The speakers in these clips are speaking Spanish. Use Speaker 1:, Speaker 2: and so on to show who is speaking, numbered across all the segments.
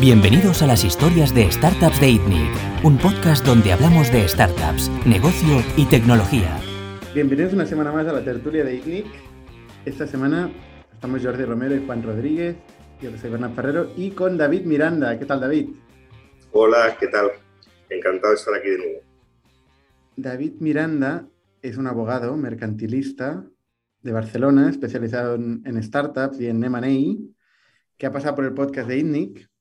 Speaker 1: Bienvenidos a las historias de Startups de ITNIC, un podcast donde hablamos de startups, negocio y tecnología.
Speaker 2: Bienvenidos una semana más a la tertulia de ITNIC. Esta semana estamos Jordi Romero y Juan Rodríguez, yo soy Bernard Ferrero, y con David Miranda. ¿Qué tal, David?
Speaker 3: Hola, ¿qué tal? Encantado de estar aquí de nuevo.
Speaker 2: David Miranda es un abogado mercantilista de Barcelona, especializado en, startups y en M&A, que ha pasado por el podcast de ITNIC,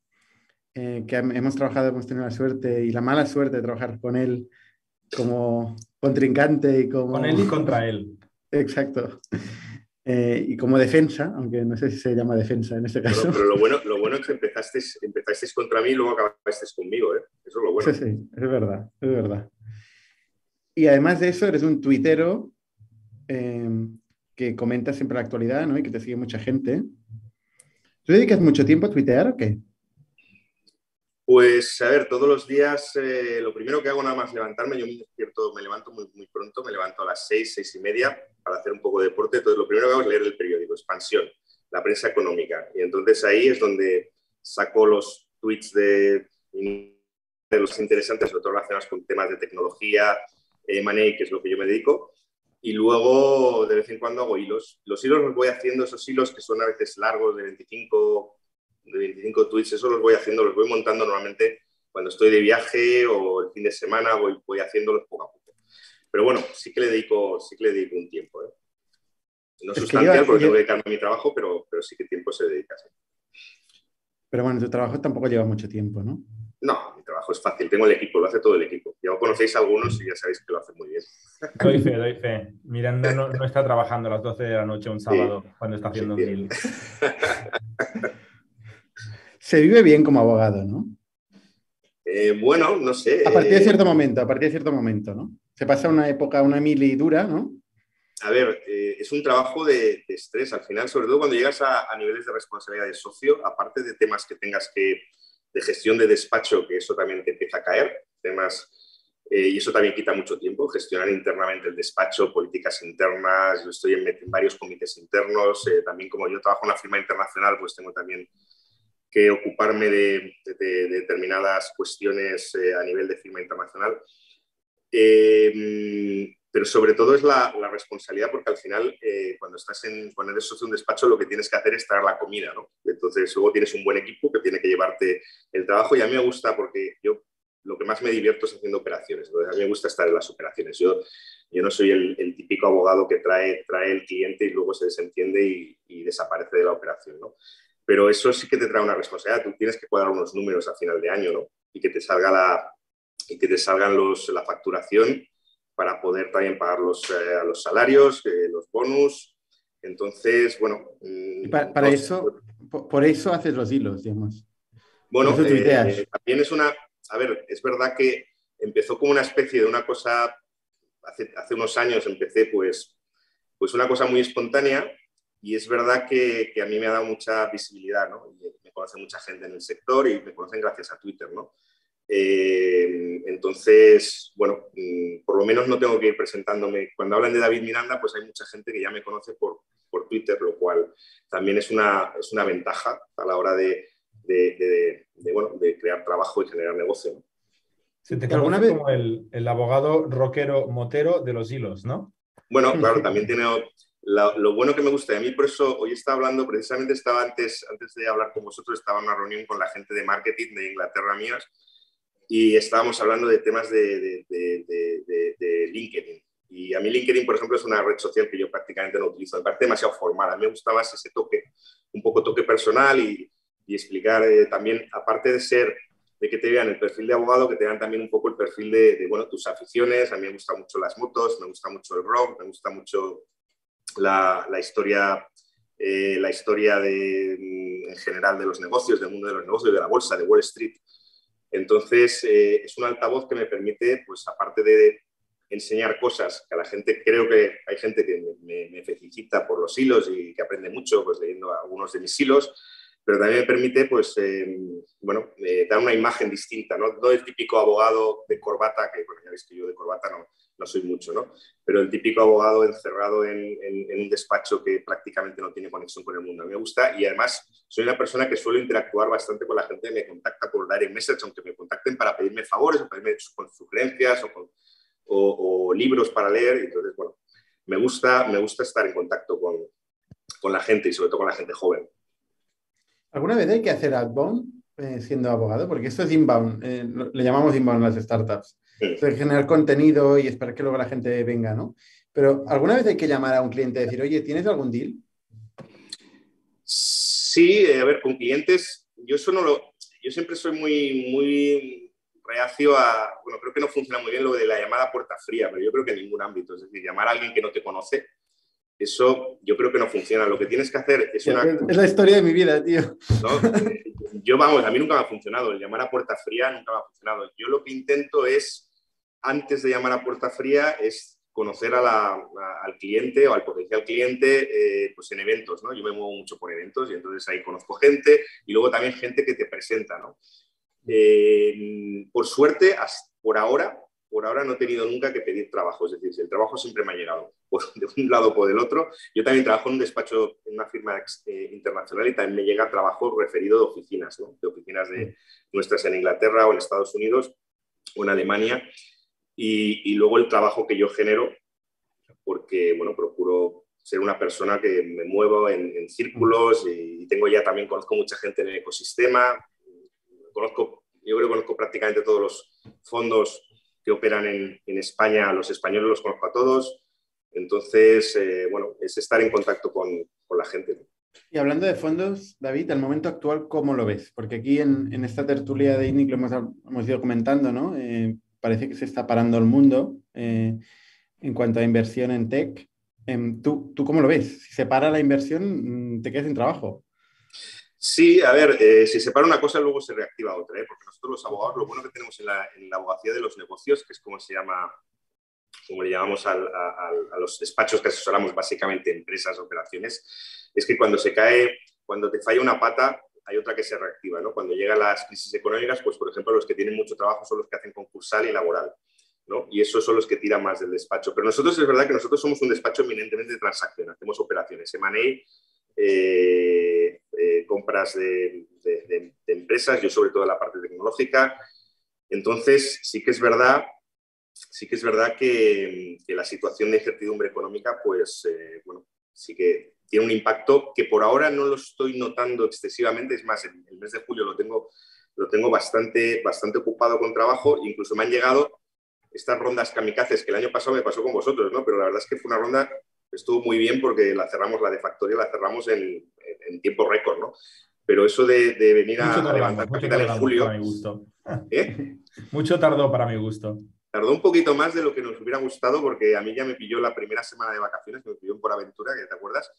Speaker 2: eh, que hemos trabajado, hemos tenido la suerte y la mala suerte de trabajar con él como contrincante y como...
Speaker 4: Con él y contra él.
Speaker 2: Exacto. Eh, y como defensa, aunque no sé si se llama defensa en este caso.
Speaker 3: Pero, lo, bueno, lo bueno es que empezasteis, empezasteis contra mí y luego acabasteis conmigo, ¿eh? Eso es lo bueno.
Speaker 2: Sí, sí, es verdad, es verdad. Y además de eso, eres un tuitero eh, que comenta siempre la actualidad, ¿no? Y que te sigue mucha gente. ¿Tú dedicas mucho tiempo a tuitear o qué?
Speaker 3: Pues, a ver, todos los días, eh, lo primero que hago nada más levantarme, yo me despierto, me levanto muy, muy, pronto, me levanto a las seis, seis y media para hacer un poco de deporte. Entonces, lo primero que hago es leer el periódico, Expansión, la prensa económica. Y entonces ahí es donde saco los tweets de, de los interesantes, sobre todo relacionados con temas de tecnología, money, que es lo que yo me dedico. Y luego, de vez en cuando, hago hilos. Los hilos los voy haciendo, esos hilos que son a veces largos, de 25 de 25 tweets, eso los voy haciendo, los voy montando normalmente cuando estoy de viaje o el fin de semana, voy, voy haciéndolos poco a poco. Pero bueno, sí que le dedico, sí que le dedico un tiempo. ¿eh? No es sustancial porque tengo que dedicarme a mi trabajo, pero, pero sí que tiempo se dedica.
Speaker 2: Pero bueno, tu trabajo tampoco lleva mucho tiempo, ¿no?
Speaker 3: No, mi trabajo es fácil, tengo el equipo, lo hace todo el equipo. Ya conocéis a algunos y ya sabéis que lo hace muy bien.
Speaker 4: Doy fe, doy fe. Miranda no, no está trabajando a las 12 de la noche un sábado cuando está haciendo sí, un deal.
Speaker 2: se vive bien como abogado, ¿no?
Speaker 3: Eh, bueno, no sé.
Speaker 2: A partir de cierto momento, a partir de cierto momento, ¿no? Se pasa una época, una mili dura, ¿no?
Speaker 3: A ver, eh, es un trabajo de, de, estrés al final, sobre todo cuando llegas a, a, niveles de responsabilidad de socio, aparte de temas que tengas que, de gestión de despacho, que eso también te empieza a caer, temas, eh, y eso también quita mucho tiempo, gestionar internamente el despacho, políticas internas, yo estoy en, en varios comités internos, eh, también como yo trabajo en una firma internacional, pues tengo también que ocuparme de, de, de determinadas cuestiones eh, a nivel de firma internacional. Eh, pero sobre todo es la, la, responsabilidad, porque al final, eh, cuando estás en, cuando eres socio de un despacho, lo que tienes que hacer es traer la comida, ¿no? Entonces, luego tienes un buen equipo que tiene que llevarte el trabajo y a mí me gusta porque yo lo que más me divierto es haciendo operaciones. Entonces, a mí me gusta estar en las operaciones. Yo, yo no soy el, el típico abogado que trae, trae el cliente y luego se desentiende y, y desaparece de la operación, ¿no? Pero eso sí que te trae una responsabilidad. Tú tienes que cuadrar unos números a final de año, ¿no? Y que te salga la, y que te salgan los, la facturación para poder también pagar los, eh, los salarios, eh, los bonus. Entonces, bueno.
Speaker 2: Y para, para eso, por, por, eso haces los hilos, digamos.
Speaker 3: Bueno, eh, también es una. A ver, es verdad que empezó como una especie de una cosa. Hace, hace unos años empecé, pues, pues una cosa muy espontánea y es verdad que, que, a mí me ha dado mucha visibilidad, ¿no? me conoce mucha gente en el sector y me conocen gracias a Twitter, ¿no? Eh, entonces, bueno, mm, por lo menos no tengo que ir presentándome. Cuando hablan de David Miranda, pues hay mucha gente que ya me conoce por, por Twitter, lo cual también es una, es una ventaja a la hora de, de, de, de bueno, de crear trabajo y generar negocio. ¿no?
Speaker 4: Se te conoce vez? como el, el abogado rockero motero de los hilos, ¿no?
Speaker 3: Bueno, claro, también tiene lo, bueno que me gusta, a mí por eso hoy estaba hablando, precisamente estaba antes, antes de hablar con vosotros, estaba en una reunión con la gente de marketing de Inglaterra mías y estábamos hablando de temas de, de, de, de, LinkedIn. Y a mí LinkedIn, por ejemplo, es una red social que yo prácticamente no utilizo, me parece demasiado formal, a mí me gusta más ese toque, un poco toque personal y, explicar eh, también, aparte de ser de que te vean el perfil de abogado, que te vean también un poco el perfil de, de, bueno, tus aficiones. A mí me gustan mucho las motos, me gusta mucho el rock, me gusta mucho la, historia, eh, la historia de, mm, en general de los negocios, del mundo de los negocios, de la bolsa, de Wall Street. Entonces, eh, es un altavoz que me permite, pues aparte de enseñar cosas que a la gente, creo que hay gente que me, me, felicita por los hilos y que aprende mucho, pues leyendo algunos de mis hilos, pero también me permite, pues, eh, bueno, eh, dar una imagen distinta, ¿no? No el típico abogado de corbata, que, bueno, ya veis que yo de corbata no, no soy mucho, ¿no? Pero el típico abogado encerrado en, un despacho que prácticamente no tiene conexión con el mundo. A mí me gusta y además soy una persona que suelo interactuar bastante con la gente que me contacta por direct message, aunque me contacten para pedirme favores o pedirme sugerencias o, libros para leer. Entonces, bueno, me gusta, me gusta estar en contacto con, con la gente y sobre todo con la gente joven.
Speaker 2: ¿Alguna vez hay que hacer outbound eh, siendo abogado? Porque esto es inbound, eh, le llamamos inbound las startups. Generar contenido y esperar que luego la gente venga, ¿no? Pero ¿alguna vez hay que llamar a un cliente y decir, oye, ¿tienes algún deal?
Speaker 3: Sí, eh, a ver, con clientes, yo eso no lo, yo siempre soy muy, muy reacio a, bueno, creo que no funciona muy bien lo de la llamada puerta fría, pero yo creo que en ningún ámbito, es decir, llamar a alguien que no te conoce, eso yo creo que no funciona. Lo que tienes que hacer es una...
Speaker 2: Es la historia de mi vida, tío.
Speaker 3: Yo, vamos, a mí nunca me ha funcionado. El llamar a puerta fría nunca me ha funcionado. Yo lo que intento es, antes de llamar a puerta fría, es conocer al cliente o al potencial cliente eh, pues en eventos, ¿no? Yo me muevo mucho por eventos y entonces ahí conozco gente y luego también gente que te presenta, ¿no? Eh, por suerte, por ahora, por ahora no he tenido nunca que pedir trabajo, es decir, el trabajo siempre me ha llegado de un lado o por el otro. Yo también trabajo en un despacho, en una firma eh, internacional y también me llega trabajo referido de oficinas, de oficinas de nuestras en Inglaterra o en Estados Unidos o en Alemania. Y, luego el trabajo que yo genero, porque, bueno, procuro ser una persona que me muevo en, círculos y, tengo ya también, conozco mucha gente en el ecosistema, conozco, yo creo que conozco prácticamente todos los fondos que operan en, España, los españoles los conozco a todos. Entonces, eh, bueno, es estar en contacto con, la gente.
Speaker 2: Y hablando de fondos, David, al momento actual, ¿cómo lo ves? Porque aquí en, esta tertulia de INIC lo hemos, ido comentando, ¿no? Eh, parece que se está parando el mundo eh, en cuanto a inversión en tech. Em, ¿tú, ¿Tú cómo lo ves? Si se para la inversión, mm, te quedas sin trabajo.
Speaker 3: Sí, a ver, eh, si se para una cosa, luego se reactiva otra, ¿eh? porque nosotros los abogados, lo bueno que tenemos en la, abogacía de los negocios, que es como se llama, como le llamamos a los despachos que asesoramos básicamente empresas, operaciones, es que cuando se cae, cuando te falla una pata, hay otra que se reactiva, ¿no? Cuando llegan las crisis económicas, pues por ejemplo, los que tienen mucho trabajo son los que hacen concursal y laboral. ¿no? Y esos son los que tiran más del despacho. Pero nosotros es verdad que nosotros somos un despacho eminentemente de transacción, hacemos operaciones. M&A eh, eh, compras de, empresas, yo sobre todo la parte tecnológica. Entonces, sí que es verdad, sí que es verdad que, la situación de incertidumbre económica, pues, eh, bueno, sí que tiene un impacto que por ahora no lo estoy notando excesivamente. Es más, el, el mes de julio lo tengo, lo tengo bastante, bastante ocupado con trabajo. Incluso me han llegado estas rondas kamikazes que el año pasado me pasó con vosotros, ¿no? Pero la verdad es que fue una ronda estuvo muy bien porque la cerramos, la de Factoria la cerramos en, tiempo récord, ¿no? Pero eso de, venir a, levantar capital en julio...
Speaker 4: Para mi gusto. ¿Eh? Mucho tardó para mi gusto.
Speaker 3: Tardó un poquito más de lo que nos hubiera gustado porque a mí ya me pilló la primera semana de vacaciones, me pilló en Por Aventura, que te acuerdas,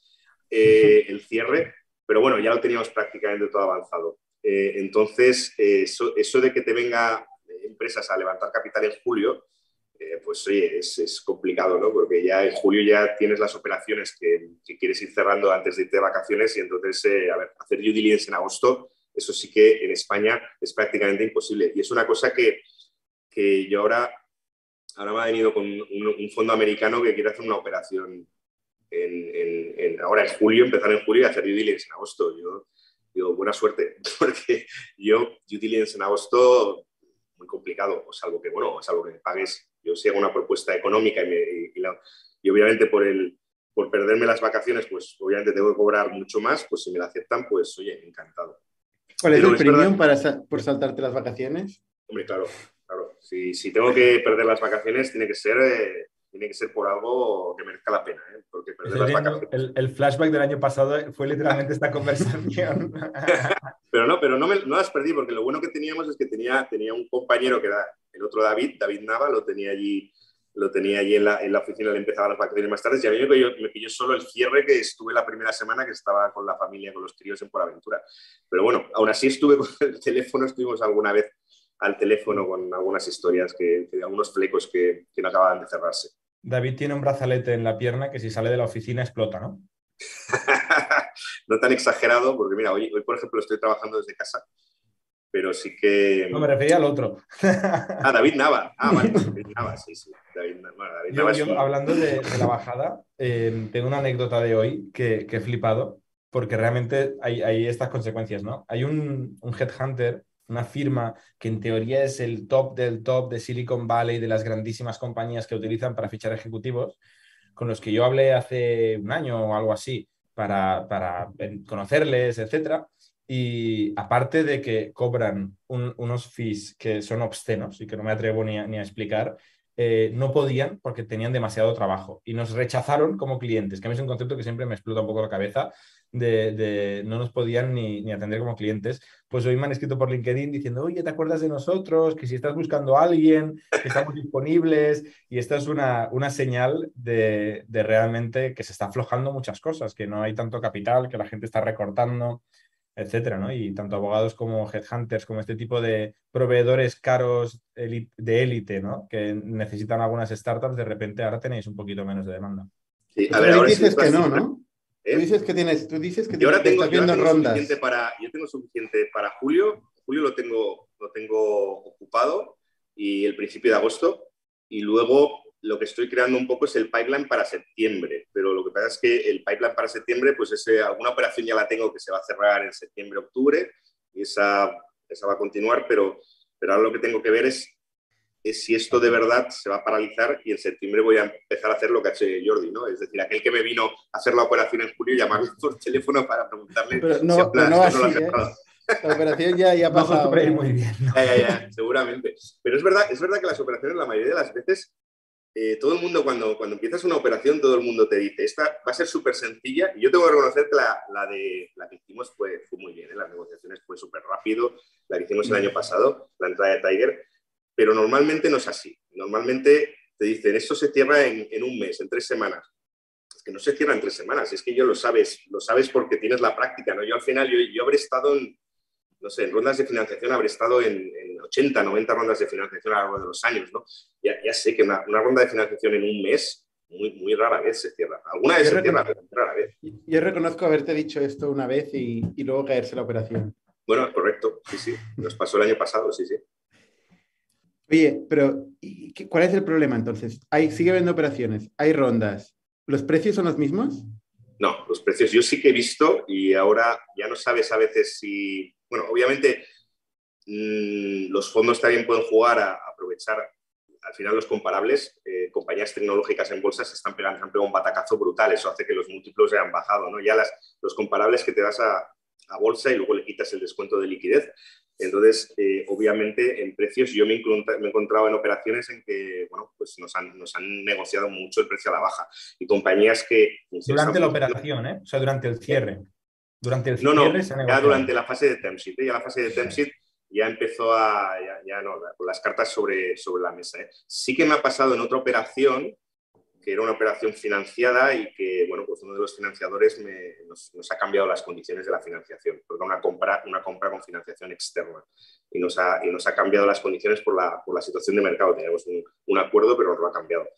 Speaker 3: eh, el cierre, pero bueno, ya lo teníamos prácticamente todo avanzado. Eh, entonces, eso, eso de que te venga empresas a levantar capital en julio, eh, pues oye, es, complicado, ¿no? Porque ya en julio ya tienes las operaciones que, quieres ir cerrando antes de irte de vacaciones y entonces, eh, a ver, hacer due diligence en agosto, eso sí que en España es prácticamente imposible. Y es una cosa que, que yo ahora, ahora me ha venido con un, fondo americano que quiere hacer una operación en, ahora en julio, empezar en julio y hacer due diligence en agosto. Yo digo, buena suerte, porque yo due diligence en agosto muy complicado, o salvo que, bueno, salvo que me pagues yo si hago una propuesta económica y, obviamente por, el, por perderme las vacaciones, pues obviamente tengo que cobrar mucho más, pues si me la aceptan, pues oye, encantado.
Speaker 2: ¿Cuál es el premium para, por saltarte las vacaciones?
Speaker 3: Hombre, claro. Si, si tengo que perder las vacaciones, tiene que ser... Eh, tiene que ser por algo que merezca la pena, ¿eh? porque perder las vacaciones...
Speaker 4: el, el, flashback del año pasado fue literalmente esta conversación.
Speaker 3: pero no, pero no, me, no las perdí, porque lo bueno que teníamos es que tenía, tenía un compañero que era el otro David, David Nava, lo tenía allí, lo tenía allí en la, en la oficina, le empezaba las vacaciones más tarde y a mí me pilló, solo el cierre que estuve la primera semana que estaba con la familia, con los críos en Por Aventura. Pero bueno, aún así estuve con el teléfono, estuvimos alguna vez al teléfono con algunas historias, que, algunos flecos que, que no acababan de cerrarse.
Speaker 4: David tiene un brazalete en la pierna que si sale de la oficina explota, ¿no?
Speaker 3: no tan exagerado, porque mira, hoy, hoy, por ejemplo estoy trabajando desde casa pero sí que...
Speaker 4: No, me refería al otro.
Speaker 3: ah, David Nava. Ah, vale, David Nava, sí, sí. David,
Speaker 4: Nava yo, Hablando de, la bajada, eh, tengo una anécdota de hoy que, he flipado, porque realmente hay, estas consecuencias, ¿no? Hay un, un headhunter una firma que en teoría es el top del top de Silicon Valley, de las grandísimas compañías que utilizan para fichar ejecutivos, con los que yo hablé hace un año o algo así para, para conocerles, etcétera. Y aparte de que cobran unos fees que son obscenos y que no me atrevo ni a, explicar, eh, no podían porque tenían demasiado trabajo y nos rechazaron como clientes, que a mí es un concepto que siempre me explota un poco la cabeza, de, no nos podían ni, ni, atender como clientes. Pues hoy me han escrito por LinkedIn diciendo, oye, ¿te acuerdas de nosotros? Que si estás buscando a alguien, que estamos disponibles. Y esta es una, una señal de, de realmente que se está aflojando muchas cosas, que no hay tanto capital, que la gente está recortando etcétera, ¿no? Y tanto abogados como headhunters, como este tipo de proveedores caros de élite, ¿no? Que necesitan algunas startups, de repente ahora tenéis un poquito menos de demanda.
Speaker 2: Sí, a ver, ahora dices que no, ¿no? ¿Eh? Tú dices que tienes, tú dices que
Speaker 3: ahora tengo, yo tengo Suficiente para, yo tengo suficiente para julio, julio lo tengo, lo tengo ocupado y el principio de agosto y luego lo que estoy creando un poco es el pipeline para septiembre, pero lo que pasa es que el pipeline para septiembre, pues ese, alguna operación ya la tengo que se va a cerrar en septiembre, octubre, y esa, esa va a continuar, pero, pero ahora lo que tengo que ver es, es, si esto de verdad se va a paralizar y en septiembre voy a empezar a hacer lo que ha hecho Jordi, ¿no? Es decir, aquel que me vino a hacer la operación en julio, llamarle por teléfono para preguntarle
Speaker 2: pero no, si no así, ¿eh? La operación ya, ya ha pasado.
Speaker 4: muy bien.
Speaker 3: Ya, ya, ya, seguramente. Pero es verdad, es verdad que las operaciones la mayoría de las veces eh, todo el mundo, cuando, cuando empiezas una operación, todo el mundo te dice, esta va a ser súper sencilla. Y yo tengo que reconocer que la, la, de, la que hicimos fue, fue muy bien, ¿eh? las negociaciones fue súper rápido, la que hicimos el año pasado, la entrada de Tiger, pero normalmente no es así. Normalmente te dicen, esto se cierra en, en un mes, en tres semanas. Es que no se cierra en tres semanas, es que yo lo sabes, lo sabes porque tienes la práctica, ¿no? Yo al final, yo, yo habré estado en, no sé, en rondas de financiación habré estado en, 80, 90 rondas de financiación a lo largo de los años, ¿no? Ya, ya sé que una, ronda de financiación en un mes muy, muy rara vez se cierra. Alguna vez se cierra, pero rara vez.
Speaker 2: Yo reconozco haberte dicho esto una vez y, y, luego caerse la operación.
Speaker 3: Bueno, correcto, sí, sí. Nos pasó el año pasado, sí, sí.
Speaker 2: Oye, pero ¿cuál es el problema entonces? Hay, sigue habiendo operaciones, hay rondas. ¿Los precios son los mismos?
Speaker 3: No, los precios yo sí que he visto y ahora ya no sabes a veces si bueno, obviamente mm, los fondos también pueden jugar a, aprovechar al final los comparables, eh, compañías tecnológicas en bolsa se están pegando, han pegado un batacazo brutal, eso hace que los múltiplos hayan bajado, ¿no? Ya las, los comparables que te das a, bolsa y luego le quitas el descuento de liquidez. Entonces, eh, obviamente, en precios yo me, he encontrado en operaciones en que, bueno, pues nos han, nos han negociado mucho el precio a la baja. Y compañías que...
Speaker 4: Durante la operación, ¿eh? O sea, durante el cierre. Durante el
Speaker 3: no, no, ya durante la fase de term sheet, ¿eh? ya la fase de term sheet ya empezó a, ya, no, con las cartas sobre, sobre la mesa. ¿eh? Sí que me ha pasado en otra operación, que era una operación financiada y que, bueno, pues uno de los financiadores nos, ha cambiado las condiciones de la financiación, porque una compra, una compra con financiación externa y nos ha, y nos ha cambiado las condiciones por la, por la situación de mercado. Teníamos un, un acuerdo, pero nos lo ha cambiado.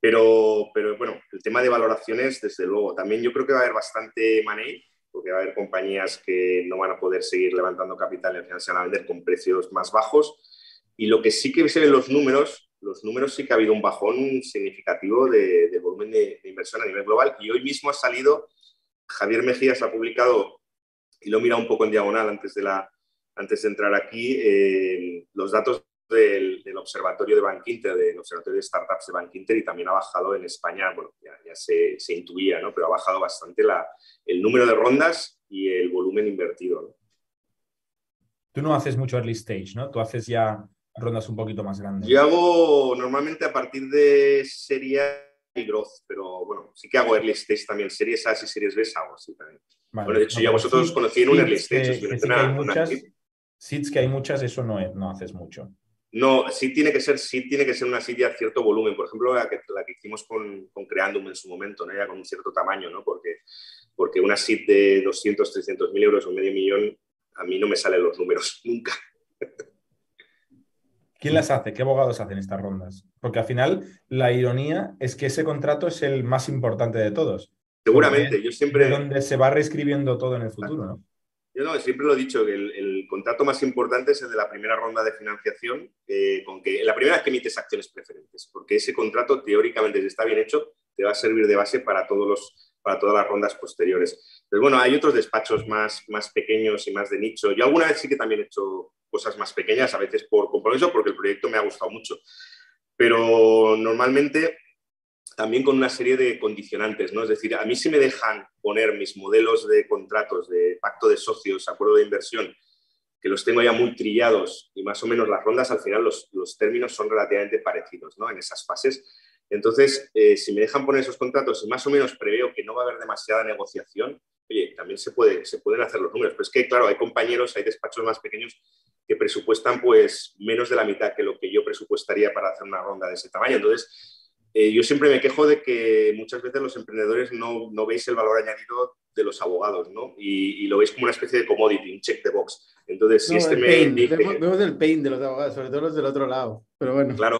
Speaker 3: Pero, pero bueno, el tema de valoraciones, desde luego, también yo creo que va a haber bastante money porque va a haber compañías que no van a poder seguir levantando capital y al final se van a vender con precios más bajos. Y lo que sí que se ven los números, los números sí que ha habido un bajón significativo de, volumen de, inversión a nivel global. Y hoy mismo ha salido, Javier Mejías ha publicado, y lo he mirado un poco en diagonal antes de, la, antes de entrar aquí, eh, los datos del, observatorio de Bankinter, del observatorio de startups de Bankinter y también ha bajado en España, bueno, ya, se, intuía, ¿no? pero ha bajado bastante la, el número de rondas y el volumen invertido.
Speaker 4: Tú no haces mucho early stage, ¿no? Tú haces ya rondas un poquito más grandes.
Speaker 3: Yo hago normalmente a partir de serie y growth, pero bueno, sí que hago early stage también, series A y series B hago así también. Bueno, de hecho, ya vosotros conocí en un early stage.
Speaker 4: Que, que, hay muchas, seeds que hay muchas, eso no, no haces mucho.
Speaker 3: No, sí tiene que ser, sí tiene que ser una silla a cierto volumen. Por ejemplo, la que, la que hicimos con, con, Creandum en su momento, ¿no? ya con un cierto tamaño, ¿no? porque, porque una SID de 200, 300 mil euros o medio millón, a mí no me salen los números nunca.
Speaker 4: ¿Quién las hace? ¿Qué abogados hacen estas rondas? Porque al final la ironía es que ese contrato es el más importante de todos.
Speaker 3: Seguramente, yo siempre...
Speaker 4: Donde se va reescribiendo todo en el futuro, ¿no?
Speaker 3: Yo no, siempre lo he dicho, que el, contrato más importante es el de la primera ronda de financiación, eh, con que la primera vez que emites acciones preferentes, porque ese contrato teóricamente, si está bien hecho, te va a servir de base para, todos los, para todas las rondas posteriores. Pero bueno, hay otros despachos más, más pequeños y más de nicho. Yo alguna vez sí que también he hecho cosas más pequeñas, a veces por compromiso, porque el proyecto me ha gustado mucho. Pero normalmente también con una serie de condicionantes, ¿no? Es decir, a mí si me dejan poner mis modelos de contratos, de pacto de socios, acuerdo de inversión, que los tengo ya muy trillados y más o menos las rondas, al final los, los términos son relativamente parecidos, ¿no? En esas fases. Entonces, eh, si me dejan poner esos contratos y más o menos preveo que no va a haber demasiada negociación, oye, también se, puede, se pueden hacer los números. Pero es que, claro, hay compañeros, hay despachos más pequeños que presupuestan pues menos de la mitad que lo que yo presupuestaría para hacer una ronda de ese tamaño. Entonces, eh, yo siempre me quejo de que muchas veces los emprendedores no, no veis el valor añadido de los abogados, ¿no? Y, lo veis como una especie de commodity, un check de box. Entonces, si este me dice...
Speaker 2: Vemos el pain de los abogados, sobre todo los del otro lado, pero bueno.
Speaker 3: Claro,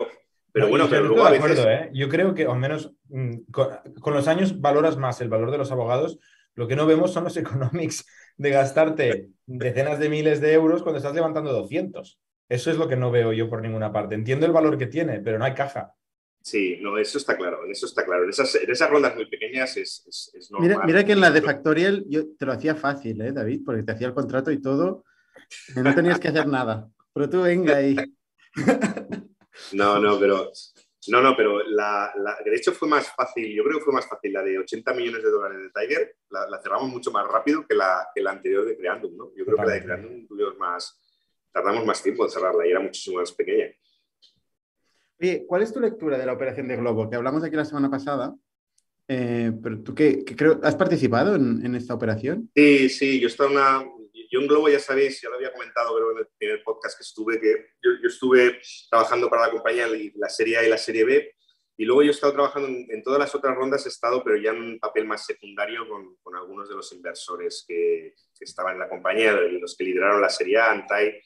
Speaker 3: pero bueno, pero luego a veces...
Speaker 4: ¿eh? Yo creo que, al menos, mm, con, los años valoras más el valor de los abogados. Lo que no vemos son los economics de gastarte decenas de miles de euros cuando estás levantando 200. Eso es lo que no veo yo por ninguna parte. Entiendo el valor que tiene, pero no hay caja.
Speaker 3: Sí, no, eso está claro, eso está claro. En esas, en esas rondas muy pequeñas es, es, normal.
Speaker 2: Mira, que en la de Factorial yo te lo hacía fácil, ¿eh, David? Porque te hacía el contrato y todo, no tenías que hacer nada. Pero tú venga ahí.
Speaker 3: No, no, pero no, no, pero la, de hecho fue más fácil, yo creo que fue más fácil la de 80 millones de dólares de Tiger, la, cerramos mucho más rápido que la, que la anterior de Creandum, ¿no? Yo creo que la de Creandum tuvimos más, tardamos más tiempo en cerrarla y era muchísimo más pequeña.
Speaker 2: Oye, ¿cuál es tu lectura de la operación de Globo? Que hablamos aquí la semana pasada, eh, pero tú qué, creo, ¿has participado en, esta operación?
Speaker 3: Sí, sí, yo estaba una, yo en Globo ya sabéis, ya lo había comentado en el primer podcast que estuve, que yo, estuve trabajando para la compañía la Serie A y la Serie B, y luego yo he estado trabajando en, todas las otras rondas, he estado, pero ya en un papel más secundario con, con algunos de los inversores que, que, estaban en la compañía, los que lideraron la Serie A, Antai,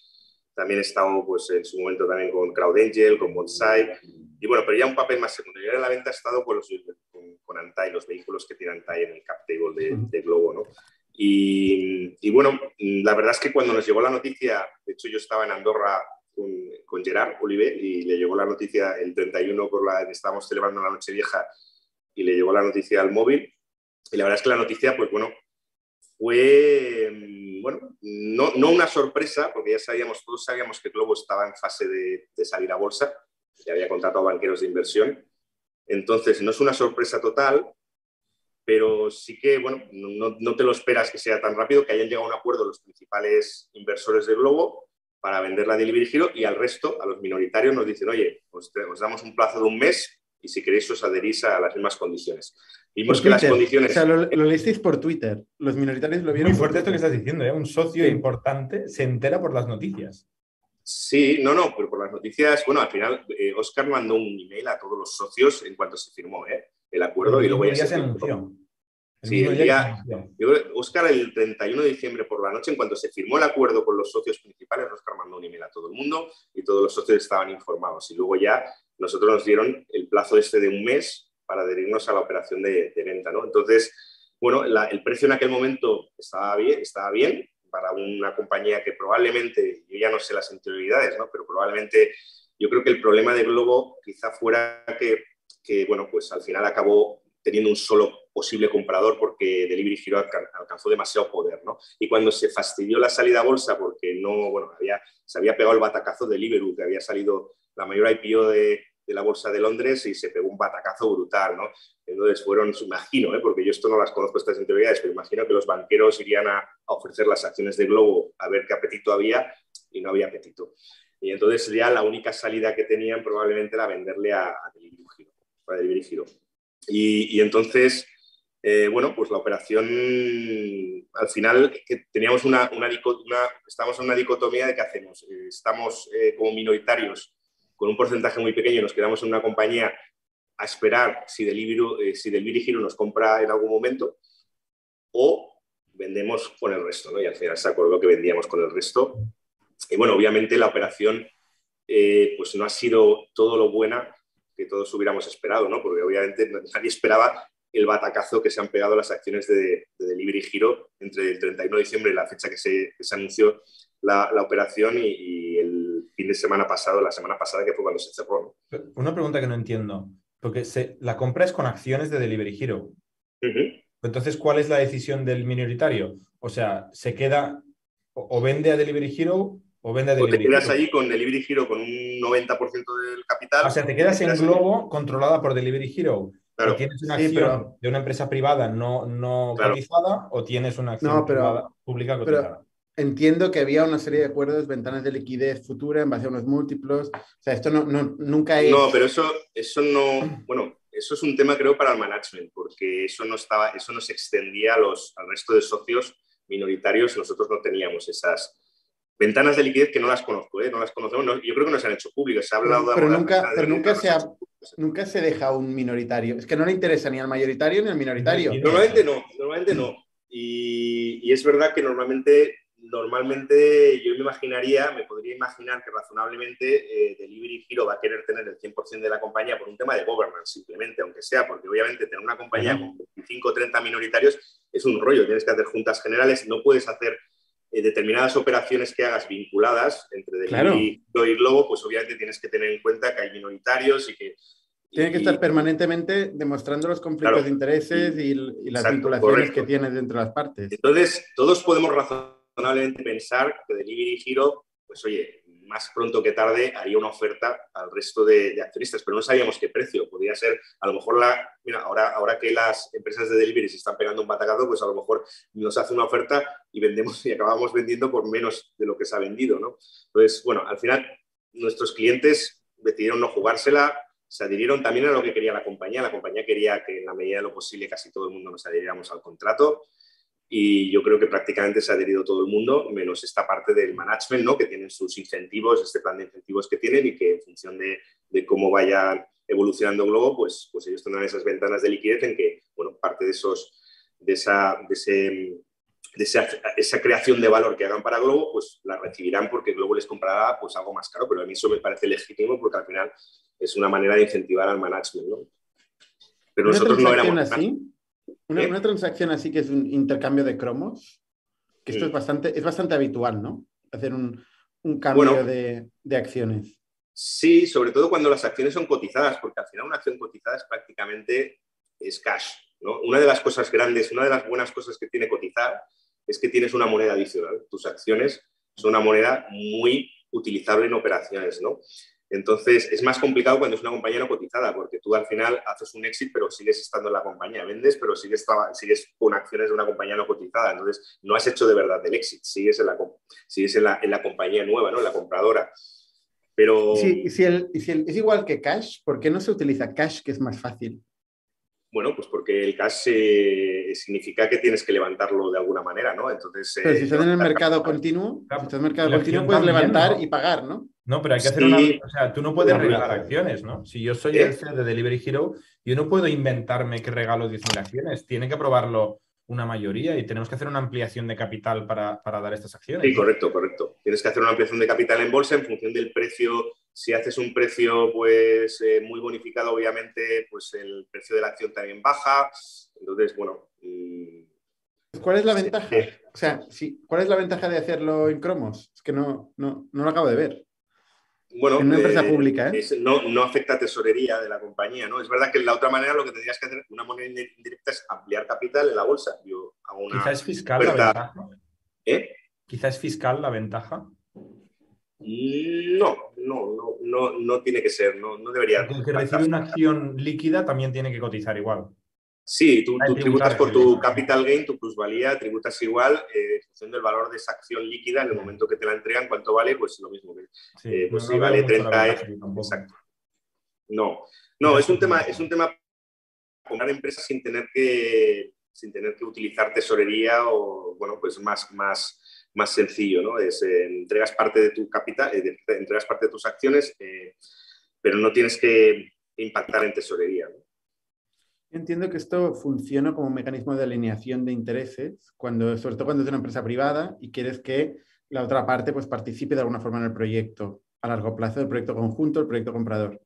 Speaker 3: también he estado pues, en su momento también con CrowdAngel, con Bonsai, y bueno, pero ya un papel más secundario. En la venta he estado con, los, con, con Antai, los vehículos que tiene Antai en el cap table de, de Globo, ¿no? Y, bueno, la verdad es que cuando nos llegó la noticia, de hecho yo estaba en Andorra con, Gerard Oliver y le llegó la noticia el 31 por la estábamos celebrando la noche vieja y le llegó la noticia al móvil. Y la verdad es que la noticia, pues bueno, fue, bueno, no, no una sorpresa, porque ya sabíamos, todos sabíamos que Globo estaba en fase de, de salir a bolsa, ya había contratado banqueros de inversión. Entonces, no es una sorpresa total, pero sí que, bueno, no, te lo esperas que sea tan rápido, que hayan llegado a un acuerdo los principales inversores de Globo para vender la Delivery Hero y al resto, a los minoritarios, nos dicen, oye, os, damos un plazo de un mes y si queréis os adherís a las mismas condiciones. Vimos que las condiciones...
Speaker 2: O sea, lo, leísteis por Twitter, los minoritarios lo vieron.
Speaker 4: Muy fuerte esto que estás diciendo, ¿eh? un socio importante se entera por las noticias.
Speaker 3: Sí, no, no, pero por las noticias, bueno, al final eh, Oscar mandó un email a todos los socios en cuanto se firmó, ¿eh? El acuerdo y luego ya se, anunció. Sí, el día, Oscar el 31 de diciembre por la noche, en cuanto se firmó el acuerdo con los socios principales, Oscar mandó un email a todo el mundo y todos los socios estaban informados. Y luego ya nosotros nos dieron el plazo este de un mes para adherirnos a la operación de, venta. ¿no? Entonces, bueno, el precio en aquel momento estaba bien, estaba bien para una compañía que probablemente, yo ya no sé las interioridades, ¿no? pero probablemente yo creo que el problema de Globo quizá fuera que que bueno, pues al final acabó teniendo un solo posible comprador porque Delivery Hero alcanzó demasiado poder, ¿no? Y cuando se fastidió la salida a bolsa porque no, bueno, había, se había pegado el batacazo de Deliveroo, que había salido la mayor IPO de, de, la bolsa de Londres y se pegó un batacazo brutal, ¿no? Entonces fueron, imagino, ¿eh? porque yo esto no las conozco estas interioridades, pero imagino que los banqueros irían a, ofrecer las acciones de Globo a ver qué apetito había y no había apetito. Y entonces ya la única salida que tenían probablemente era venderle a, a Delivery Hero para dirigido. Y, y entonces, eh, bueno, pues la operación, al final, teníamos una, estamos en una dicotomía de qué hacemos. Eh, estamos eh, como minoritarios con un porcentaje muy pequeño, nos quedamos en una compañía a esperar si Delivery, si Giro nos compra en algún momento o vendemos con el resto, ¿no? Y al final se acordó que vendíamos con el resto. Y bueno, obviamente la operación pues no ha sido todo lo buena que todos hubiéramos esperado, ¿no? Porque obviamente nadie esperaba el batacazo que se han pegado las acciones de, Delivery Hero entre el 31 de diciembre y la fecha que se, anunció la, operación y, el fin de semana pasado, la semana pasada, que fue cuando se cerró.
Speaker 4: Una pregunta que no entiendo, porque se, la compra es con acciones de Delivery Hero. Entonces, ¿cuál es la decisión del minoritario? O sea, ¿se queda o, vende a Delivery Hero o vende
Speaker 3: O te quedas ahí con Delivery Hero con un 90% del capital.
Speaker 4: O sea, te quedas en Globo controlada por Delivery Hero. Claro. ¿Tienes una acción de una empresa privada no, no cotizada o tienes una acción privada, pública cotizada?
Speaker 2: entiendo que había una serie de acuerdos, ventanas de liquidez futura en base a unos múltiplos. O sea, esto no, no, nunca es.
Speaker 3: No, pero eso, eso no. Bueno, eso es un tema, creo, para el management, porque eso no, estaba, eso no se extendía a los, al resto de socios minoritarios. Nosotros no teníamos esas, ventanas de liquidez que no las conozco, ¿eh? no las conocemos, yo creo que no se han hecho públicas, se ha hablado
Speaker 2: pero, nunca, pero nunca se ha, nunca se deja un minoritario, es que no le interesa ni al mayoritario ni al minoritario.
Speaker 3: Normalmente no, normalmente no, y, es verdad que normalmente, normalmente yo me imaginaría, me podría imaginar que razonablemente eh, Delivery Giro va a querer tener el 100% de la compañía por un tema de governance simplemente, aunque sea, porque obviamente tener una compañía con 25 o 30 minoritarios es un rollo, tienes que hacer juntas generales, no puedes hacer eh, determinadas operaciones que hagas vinculadas entre Delivery y Globo, pues obviamente tienes que tener en cuenta que hay minoritarios y que...
Speaker 2: Tiene que estar permanentemente demostrando los conflictos de intereses y, las vinculaciones que tienes dentro de las partes.
Speaker 3: Entonces, todos podemos razonablemente pensar que Delivery Giro, pues oye, más pronto que tarde haría una oferta al resto de, accionistas, pero no sabíamos qué precio. Podría ser, a lo mejor, la, mira, ahora, ahora que las empresas de delivery se están pegando un batacazo, pues a lo mejor nos hace una oferta y vendemos y acabamos vendiendo por menos de lo que se ha vendido, ¿no? Entonces, bueno, al final nuestros clientes decidieron no jugársela, se adhirieron también a lo que quería la compañía. La compañía quería que en la medida de lo posible casi todo el mundo nos adhiriéramos al contrato y yo creo que prácticamente se ha adherido todo el mundo, menos esta parte del management, ¿no? que tienen sus incentivos, este plan de incentivos que tienen y que en función de, de cómo vaya evolucionando Globo, pues, pues ellos tendrán esas ventanas de liquidez en que, bueno, parte de, esos, de, esa, de, ese, de esa, esa, creación de valor que hagan para Globo, pues la recibirán porque Globo les comprará pues, algo más caro, pero a mí eso me parece legítimo porque al final es una manera de incentivar al management. ¿no?
Speaker 2: Pero nosotros no éramos... Así? Una, transacción así que es un intercambio de cromos, que esto es, bastante, es bastante habitual, ¿no? Hacer un, cambio de, acciones.
Speaker 3: Sí, sobre todo cuando las acciones son cotizadas, porque al final una acción cotizada es prácticamente es cash. ¿no? Una de las cosas grandes, una de las buenas cosas que tiene cotizar es que tienes una moneda adicional. Tus acciones son una moneda muy utilizable en operaciones, ¿no? Entonces, es más complicado cuando es una compañía no cotizada, porque tú al final haces un exit, pero sigues estando en la compañía. Vendes, pero sigues, con acciones de una compañía no cotizada. Entonces, no has hecho de verdad el exit, sigues en la, sigues en la, en la compañía nueva, ¿no? La compradora. Pero...
Speaker 2: y si es igual que cash, ¿por qué no se utiliza cash, que es más fácil?
Speaker 3: Bueno, pues porque el cash eh, significa que tienes que levantarlo de alguna manera, ¿no? Entonces.
Speaker 2: Pero si estás en el mercado continuo, si estás en el mercado continuo, puedes levantar y pagar, ¿no?
Speaker 4: No, pero hay que hacer una. O sea, tú no puedes regalar acciones, ¿no? Si yo soy el CEO de Delivery Hero, yo no puedo inventarme que regalo 10.000 acciones. Tiene que aprobarlo una mayoría y tenemos que hacer una ampliación de capital para, para dar estas acciones.
Speaker 3: Sí, correcto, correcto. Tienes que hacer una ampliación de capital en bolsa en función del precio si haces un precio pues, eh, muy bonificado, obviamente, pues el precio de la acción también baja. Entonces, bueno.
Speaker 2: ¿Cuál es la ventaja? O sea, sí, ¿cuál es la ventaja de hacerlo en cromos? Es que no, no, no lo acabo de ver.
Speaker 3: Bueno,
Speaker 2: en una empresa eh, pública, ¿eh?
Speaker 3: no, no, afecta a tesorería de la compañía, ¿no? Es verdad que la otra manera lo que tendrías que hacer una moneda indirecta es ampliar capital en la bolsa. Yo
Speaker 4: Quizá es fiscal la ventaja. ¿Eh? Quizá es fiscal la ventaja.
Speaker 3: No, no, no, no, no tiene que ser, no, no debería.
Speaker 4: El que recibe una acción líquida también tiene que cotizar igual.
Speaker 3: Sí, tú, tributas por tu capital gain, tu plusvalía, tributas igual eh, en función del valor de esa acción líquida en el momento que te la entregan, cuánto vale, pues lo mismo. Eh, pues si vale 30 Exacto. No, no, es un tema, es un tema comprar empresas sin tener que sin tener que utilizar tesorería o bueno, pues más, más, más sencillo, ¿no? Es, eh, entregas parte de tu capital, eh, entregas parte de tus acciones, eh, pero no tienes que impactar en tesorería.
Speaker 2: Entiendo que esto funciona como un mecanismo de alineación de intereses, cuando, sobre todo cuando es una empresa privada y quieres que la otra parte pues, participe de alguna forma en el proyecto a largo plazo, el proyecto conjunto, el proyecto comprador.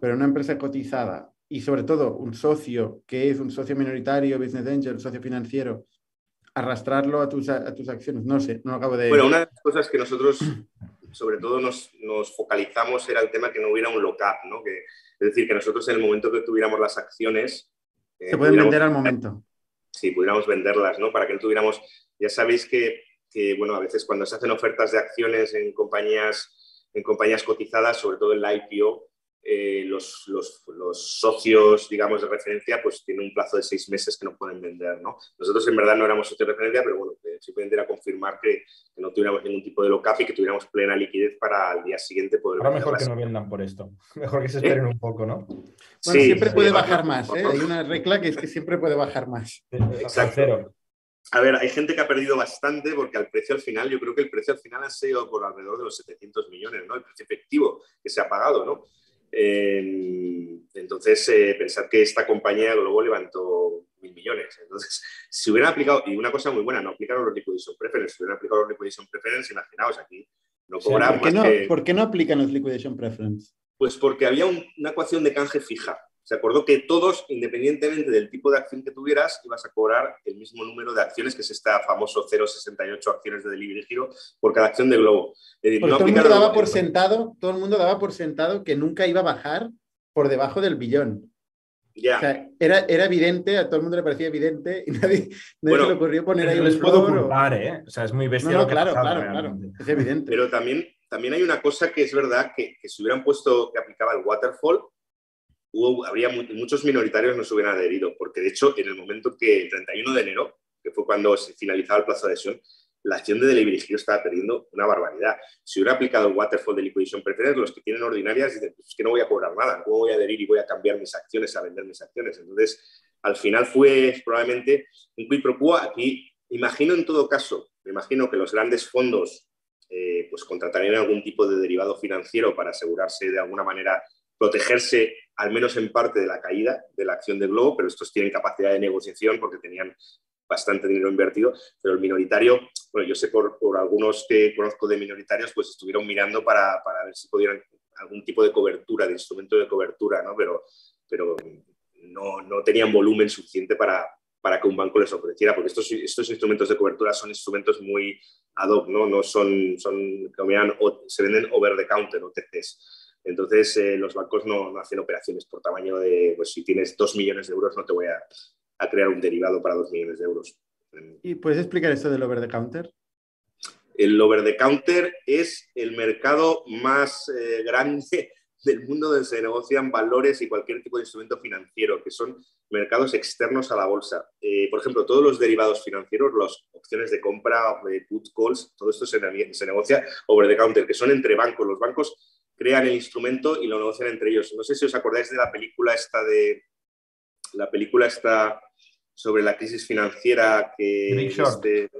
Speaker 2: Pero una empresa cotizada y sobre todo un socio que es un socio minoritario, business angel, socio financiero, arrastrarlo a tus, a tus acciones. No sé, no acabo de...
Speaker 3: Bueno, una de las cosas que nosotros sobre todo nos, nos focalizamos era el tema que no hubiera un lock-up, ¿no? Que, es decir, que nosotros en el momento que tuviéramos las acciones...
Speaker 2: Eh, Se pueden vender al momento.
Speaker 3: Sí, pudiéramos venderlas, ¿no? Para que no tuviéramos... Ya sabéis que, que, bueno, a veces cuando se hacen ofertas de acciones en compañías, en compañías cotizadas, sobre todo en la IPO, eh, los, los, los, socios, digamos, de referencia, pues tienen un plazo de seis meses que no pueden vender, ¿no? Nosotros en verdad no éramos socios de referencia, pero bueno, simplemente era confirmar que, que, no tuviéramos ningún tipo de lock-up y que tuviéramos plena liquidez para al día siguiente poder
Speaker 4: Ahora mejor que no vendan por esto. Mejor que se esperen un poco, ¿no?
Speaker 2: Bueno, sí, siempre puede bajar más, ¿eh? Hay una regla que es que siempre puede bajar más.
Speaker 3: Exacto. A ver, hay gente que ha perdido bastante porque al precio al final, yo creo que el precio al final ha sido por alrededor de los 700 millones, ¿no? El precio efectivo que se ha pagado, ¿no? Eh, entonces, eh, pensar que esta compañía luego levantó mil millones. Entonces, si hubieran aplicado, y una cosa muy buena, no aplicaron los liquidation preference, si hubieran aplicado los liquidation preference, imaginaos aquí, no cobran
Speaker 2: ¿por, qué
Speaker 3: más
Speaker 2: no,
Speaker 3: que...
Speaker 2: ¿Por qué no aplican los liquidation preference?
Speaker 3: Pues porque había un, una ecuación de canje fija. Se acordó que todos, independientemente del tipo de acción que tuvieras, ibas a cobrar el mismo número de acciones, que es este famoso 0,68 acciones de Delivery Giro por cada acción de Globo.
Speaker 2: Es decir, no todo, el mundo daba por sentado, todo el mundo daba por sentado que nunca iba a bajar por debajo del billón.
Speaker 3: Ya.
Speaker 2: O sea, era, era evidente, a todo el mundo le parecía evidente y nadie, nadie
Speaker 3: Bueno,
Speaker 2: se le ocurrió poner ahí un
Speaker 4: les puedo
Speaker 2: flor o-
Speaker 4: culpar, ¿eh? O sea, es muy bestia
Speaker 2: No, no,
Speaker 4: lo que
Speaker 2: claro,
Speaker 4: pasado
Speaker 2: claro, claro.
Speaker 4: realmente.
Speaker 2: Es evidente.
Speaker 3: Pero también, también hay una cosa que es verdad, que, que si hubieran puesto que aplicaba el waterfall, hubo, habría mu- muchos minoritarios no se hubieran adherido, porque de hecho, en el momento que el 31 de enero, que fue cuando se finalizaba el plazo de adhesión, la acción de Delivery Hero estaba perdiendo una barbaridad. Si hubiera aplicado el waterfall de liquidation preference, los que tienen ordinarias dicen, pues es que no voy a cobrar nada, ¿cómo voy a adherir y voy a cambiar mis acciones, a vender mis acciones? Entonces, al final fue probablemente un quid pro quo. Aquí, imagino en todo caso, me imagino que los grandes fondos eh, pues contratarían algún tipo de derivado financiero para asegurarse de alguna manera protegerse al menos en parte de la caída de la acción de Globo, pero estos tienen capacidad de negociación porque tenían bastante dinero invertido, pero el minoritario, bueno, yo sé por, por algunos que conozco de minoritarios, pues estuvieron mirando para, para ver si pudieran algún tipo de cobertura, de instrumento de cobertura, ¿no? Pero, pero no, no tenían volumen suficiente para, para que un banco les ofreciera, porque estos, estos instrumentos de cobertura son instrumentos muy ad hoc, ¿no? No son, son se venden over the counter, OTCs. Entonces, eh, los bancos no, no hacen operaciones por tamaño de, pues si tienes dos millones de euros, no te voy a, a crear un derivado para dos millones de euros.
Speaker 2: ¿Y puedes explicar esto del over the counter?
Speaker 3: El over the counter es el mercado más eh, grande del mundo donde se negocian valores y cualquier tipo de instrumento financiero, que son mercados externos a la bolsa. Eh, por ejemplo, todos los derivados financieros, las opciones de compra, put calls, todo esto se, se negocia over the counter, que son entre bancos. Los bancos crean el instrumento y lo negocian entre ellos. No sé si os acordáis de la película esta de la película esta sobre la crisis financiera que
Speaker 4: Big Short.
Speaker 3: este-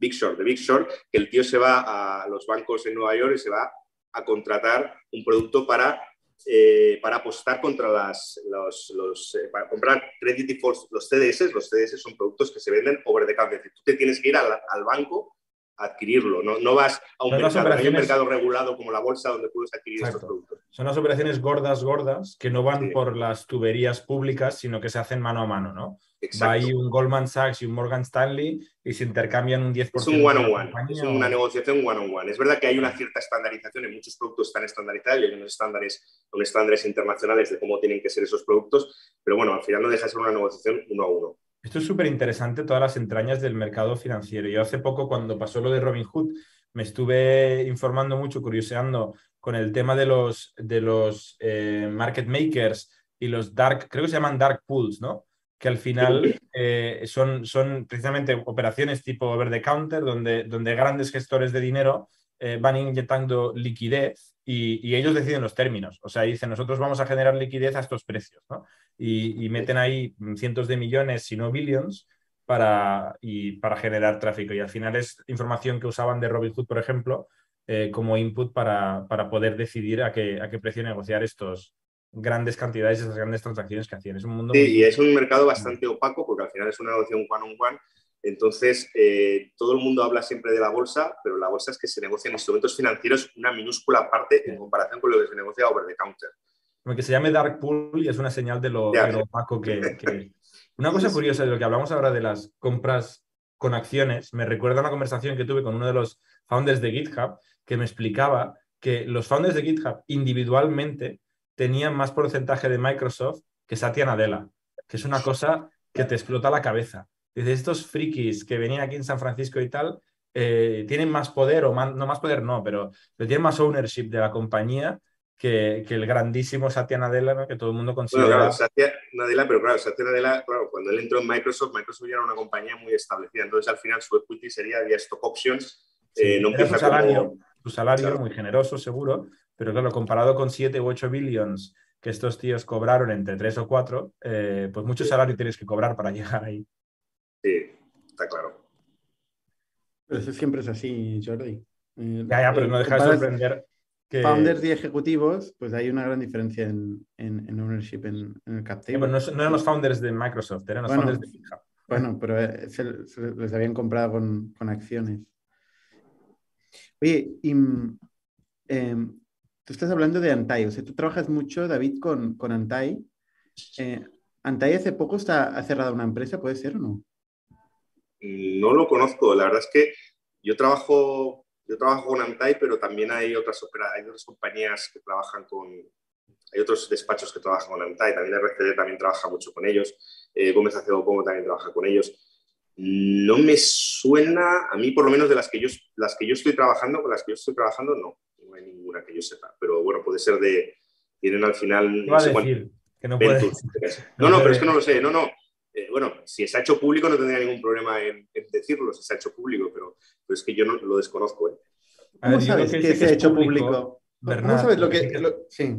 Speaker 3: Big Short, de Big Short, que el tío se va a los bancos en Nueva York y se va a contratar un producto para, eh, para apostar contra las, los, los, eh, para comprar credit defaults, los CDS. Los CDS son productos que se venden over the counter. Es decir, tú te tienes que ir al, al banco adquirirlo. No, no vas a un mercado, no un mercado regulado como la bolsa donde puedes adquirir estos
Speaker 4: Exacto.
Speaker 3: productos.
Speaker 4: Son las operaciones gordas, gordas, que no van
Speaker 3: Sí.
Speaker 4: por las tuberías públicas, sino que se hacen mano a mano, ¿no? Va
Speaker 3: Exacto.
Speaker 4: ahí un Goldman Sachs y un Morgan Stanley y se intercambian un 10%.
Speaker 3: Es un one on
Speaker 4: de la
Speaker 3: one,
Speaker 4: compañía
Speaker 3: es una negociación one on one. Es verdad que hay una cierta estandarización, en muchos productos están estandarizados y hay unos estándares, unos estándares internacionales de cómo tienen que ser esos productos, pero bueno, al final no deja de ser una negociación uno a uno.
Speaker 4: Esto es súper interesante, todas las entrañas del mercado financiero. Yo hace poco, cuando pasó lo de Robin Hood, me estuve informando mucho, curioseando con el tema de los, de los eh, market makers y los dark, creo que se llaman dark pools, ¿no? Que al final eh, son, son precisamente operaciones tipo over the counter, donde, donde grandes gestores de dinero eh, van inyectando liquidez y, y ellos deciden los términos. O sea, dicen, nosotros vamos a generar liquidez a estos precios, ¿no? y, y meten ahí cientos de millones, si no billions, para, y, para generar tráfico. Y al final es información que usaban de Robinhood, por ejemplo, eh, como input para, para poder decidir a qué, a qué precio negociar estos grandes cantidades, esas grandes transacciones que hacían. Es un mundo
Speaker 3: Sí,
Speaker 4: muy-
Speaker 3: y es un mercado bastante opaco porque al final es una negociación one on one. Entonces, eh, todo el mundo habla siempre de la bolsa, pero la bolsa es que se negocian instrumentos financieros una minúscula parte en comparación con lo que se negocia over the counter.
Speaker 4: que se llame Dark Pool y es una señal de lo, de lo opaco que, que... Una cosa curiosa de lo que hablamos ahora de las compras con acciones, me recuerda una conversación que tuve con uno de los founders de GitHub que me explicaba que los founders de GitHub individualmente tenían más porcentaje de Microsoft que Satya Nadella, que es una cosa que te explota la cabeza. Dice, estos frikis que venían aquí en San Francisco y tal, eh, tienen más poder, o no más poder no, pero, tienen más ownership de la compañía que, el grandísimo Satya Nadella, que todo el mundo considera.
Speaker 3: Bueno, claro, Satya Nadella, pero claro, Satya Nadella, claro, cuando él entró en Microsoft, Microsoft ya era una compañía muy establecida, entonces al final su equity sería vía stock options.
Speaker 4: Eh, no su salario, su salario muy generoso, seguro, pero claro, comparado con 7 u 8 billions que estos tíos cobraron entre 3 o 4, eh, pues mucho salario tienes que cobrar para llegar ahí.
Speaker 3: Sí, está claro.
Speaker 2: Pero eso siempre es así, Jordi.
Speaker 4: Eh, ya, ya, pero no deja de sorprender que...
Speaker 2: Founders y ejecutivos, pues hay una gran diferencia en, ownership en, el cap
Speaker 4: no, no, eran los founders de Microsoft, eran los founders de GitHub.
Speaker 2: Bueno, pero eh, se, les habían comprado con, acciones. Oye, y, em, tú estás hablando de Antai, o sea, tú trabajas mucho, David, con, con Antai. Eh, Antai hace poco está, ha cerrado una empresa, ¿puede ser o no?
Speaker 3: No lo conozco, la verdad es que yo trabajo, yo trabajo con Antai, pero también hay otras, hay otras compañías que trabajan con, hay otros despachos que trabajan con Antai, también RCD también trabaja mucho con ellos, eh, Gómez Acedo Como también trabaja con ellos. No me suena, a mí por lo menos de las que yo, las que yo estoy trabajando, con las que yo estoy trabajando, no, no hay ninguna que yo sepa, pero bueno, puede ser de, tienen al final...
Speaker 4: No, sé decir, que no, puede...
Speaker 3: no, no, pero es que no lo sé, no, no, eh, bueno, si se ha hecho público no tendría ningún problema en, decirlo, si se ha hecho público, pero, es que yo no lo desconozco. ¿eh?
Speaker 2: ¿Cómo sabes que, se ha hecho público?
Speaker 4: ¿Cómo
Speaker 2: sabes lo que...?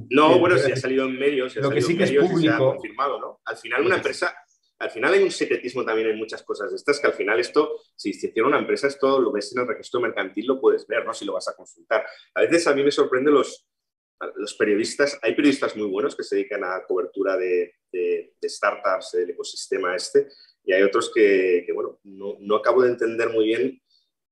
Speaker 3: No, bueno, si ha salido en medios, si ha lo que sí que es público. se ha confirmado, ¿no? Al final una empresa... Al final hay un secretismo también en muchas cosas de estas, que al final esto, si se hiciera una empresa, esto lo ves en el registro mercantil, lo puedes ver, ¿no? Si lo vas a consultar. A veces a mí me sorprende los, los periodistas, hay periodistas muy buenos que se dedican a cobertura de, startups, del ecosistema este, y hay otros que, bueno, no, acabo de entender muy bien.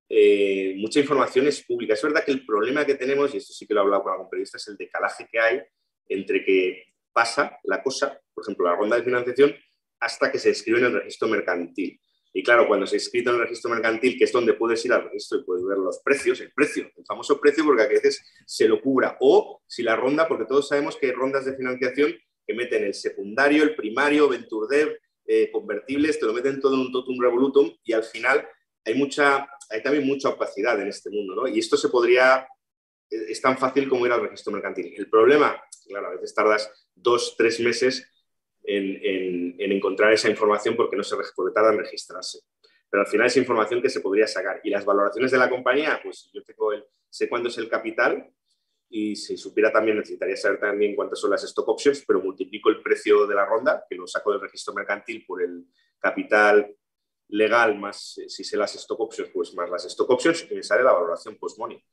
Speaker 3: Eh, mucha información es pública. Es verdad que el problema que tenemos, y esto sí que lo he hablado con algún periodista, es el decalaje que hay entre que pasa la cosa, por ejemplo, la ronda de financiación, hasta que se escribe en el registro mercantil. Y claro, cuando se ha escrito en el registro mercantil, que es donde puedes ir al registro y puedes ver los precios, el precio, el famoso precio, porque a veces se lo cubra. O si la ronda, porque todos sabemos que hay rondas de financiación que meten el secundario, el primario, Venture Dev, eh, convertibles, te lo meten todo en un totum revolutum y al final hay, mucha, hay también mucha opacidad en este mundo. ¿no? Y esto se podría, eh, es tan fácil como ir al registro mercantil. El problema, claro, a veces tardas dos, tres meses en, encontrar esa información porque no se porque tarda en registrarse. Pero al final es información que se podría sacar. Y las valoraciones de la compañía, pues yo tengo el, sé cuándo es el capital y si supiera también necesitaría saber también cuántas son las stock options, pero multiplico el precio de la ronda, que lo saco del registro mercantil por el capital legal más eh, si sé las stock options, pues más las stock options y me sale la valoración post-money.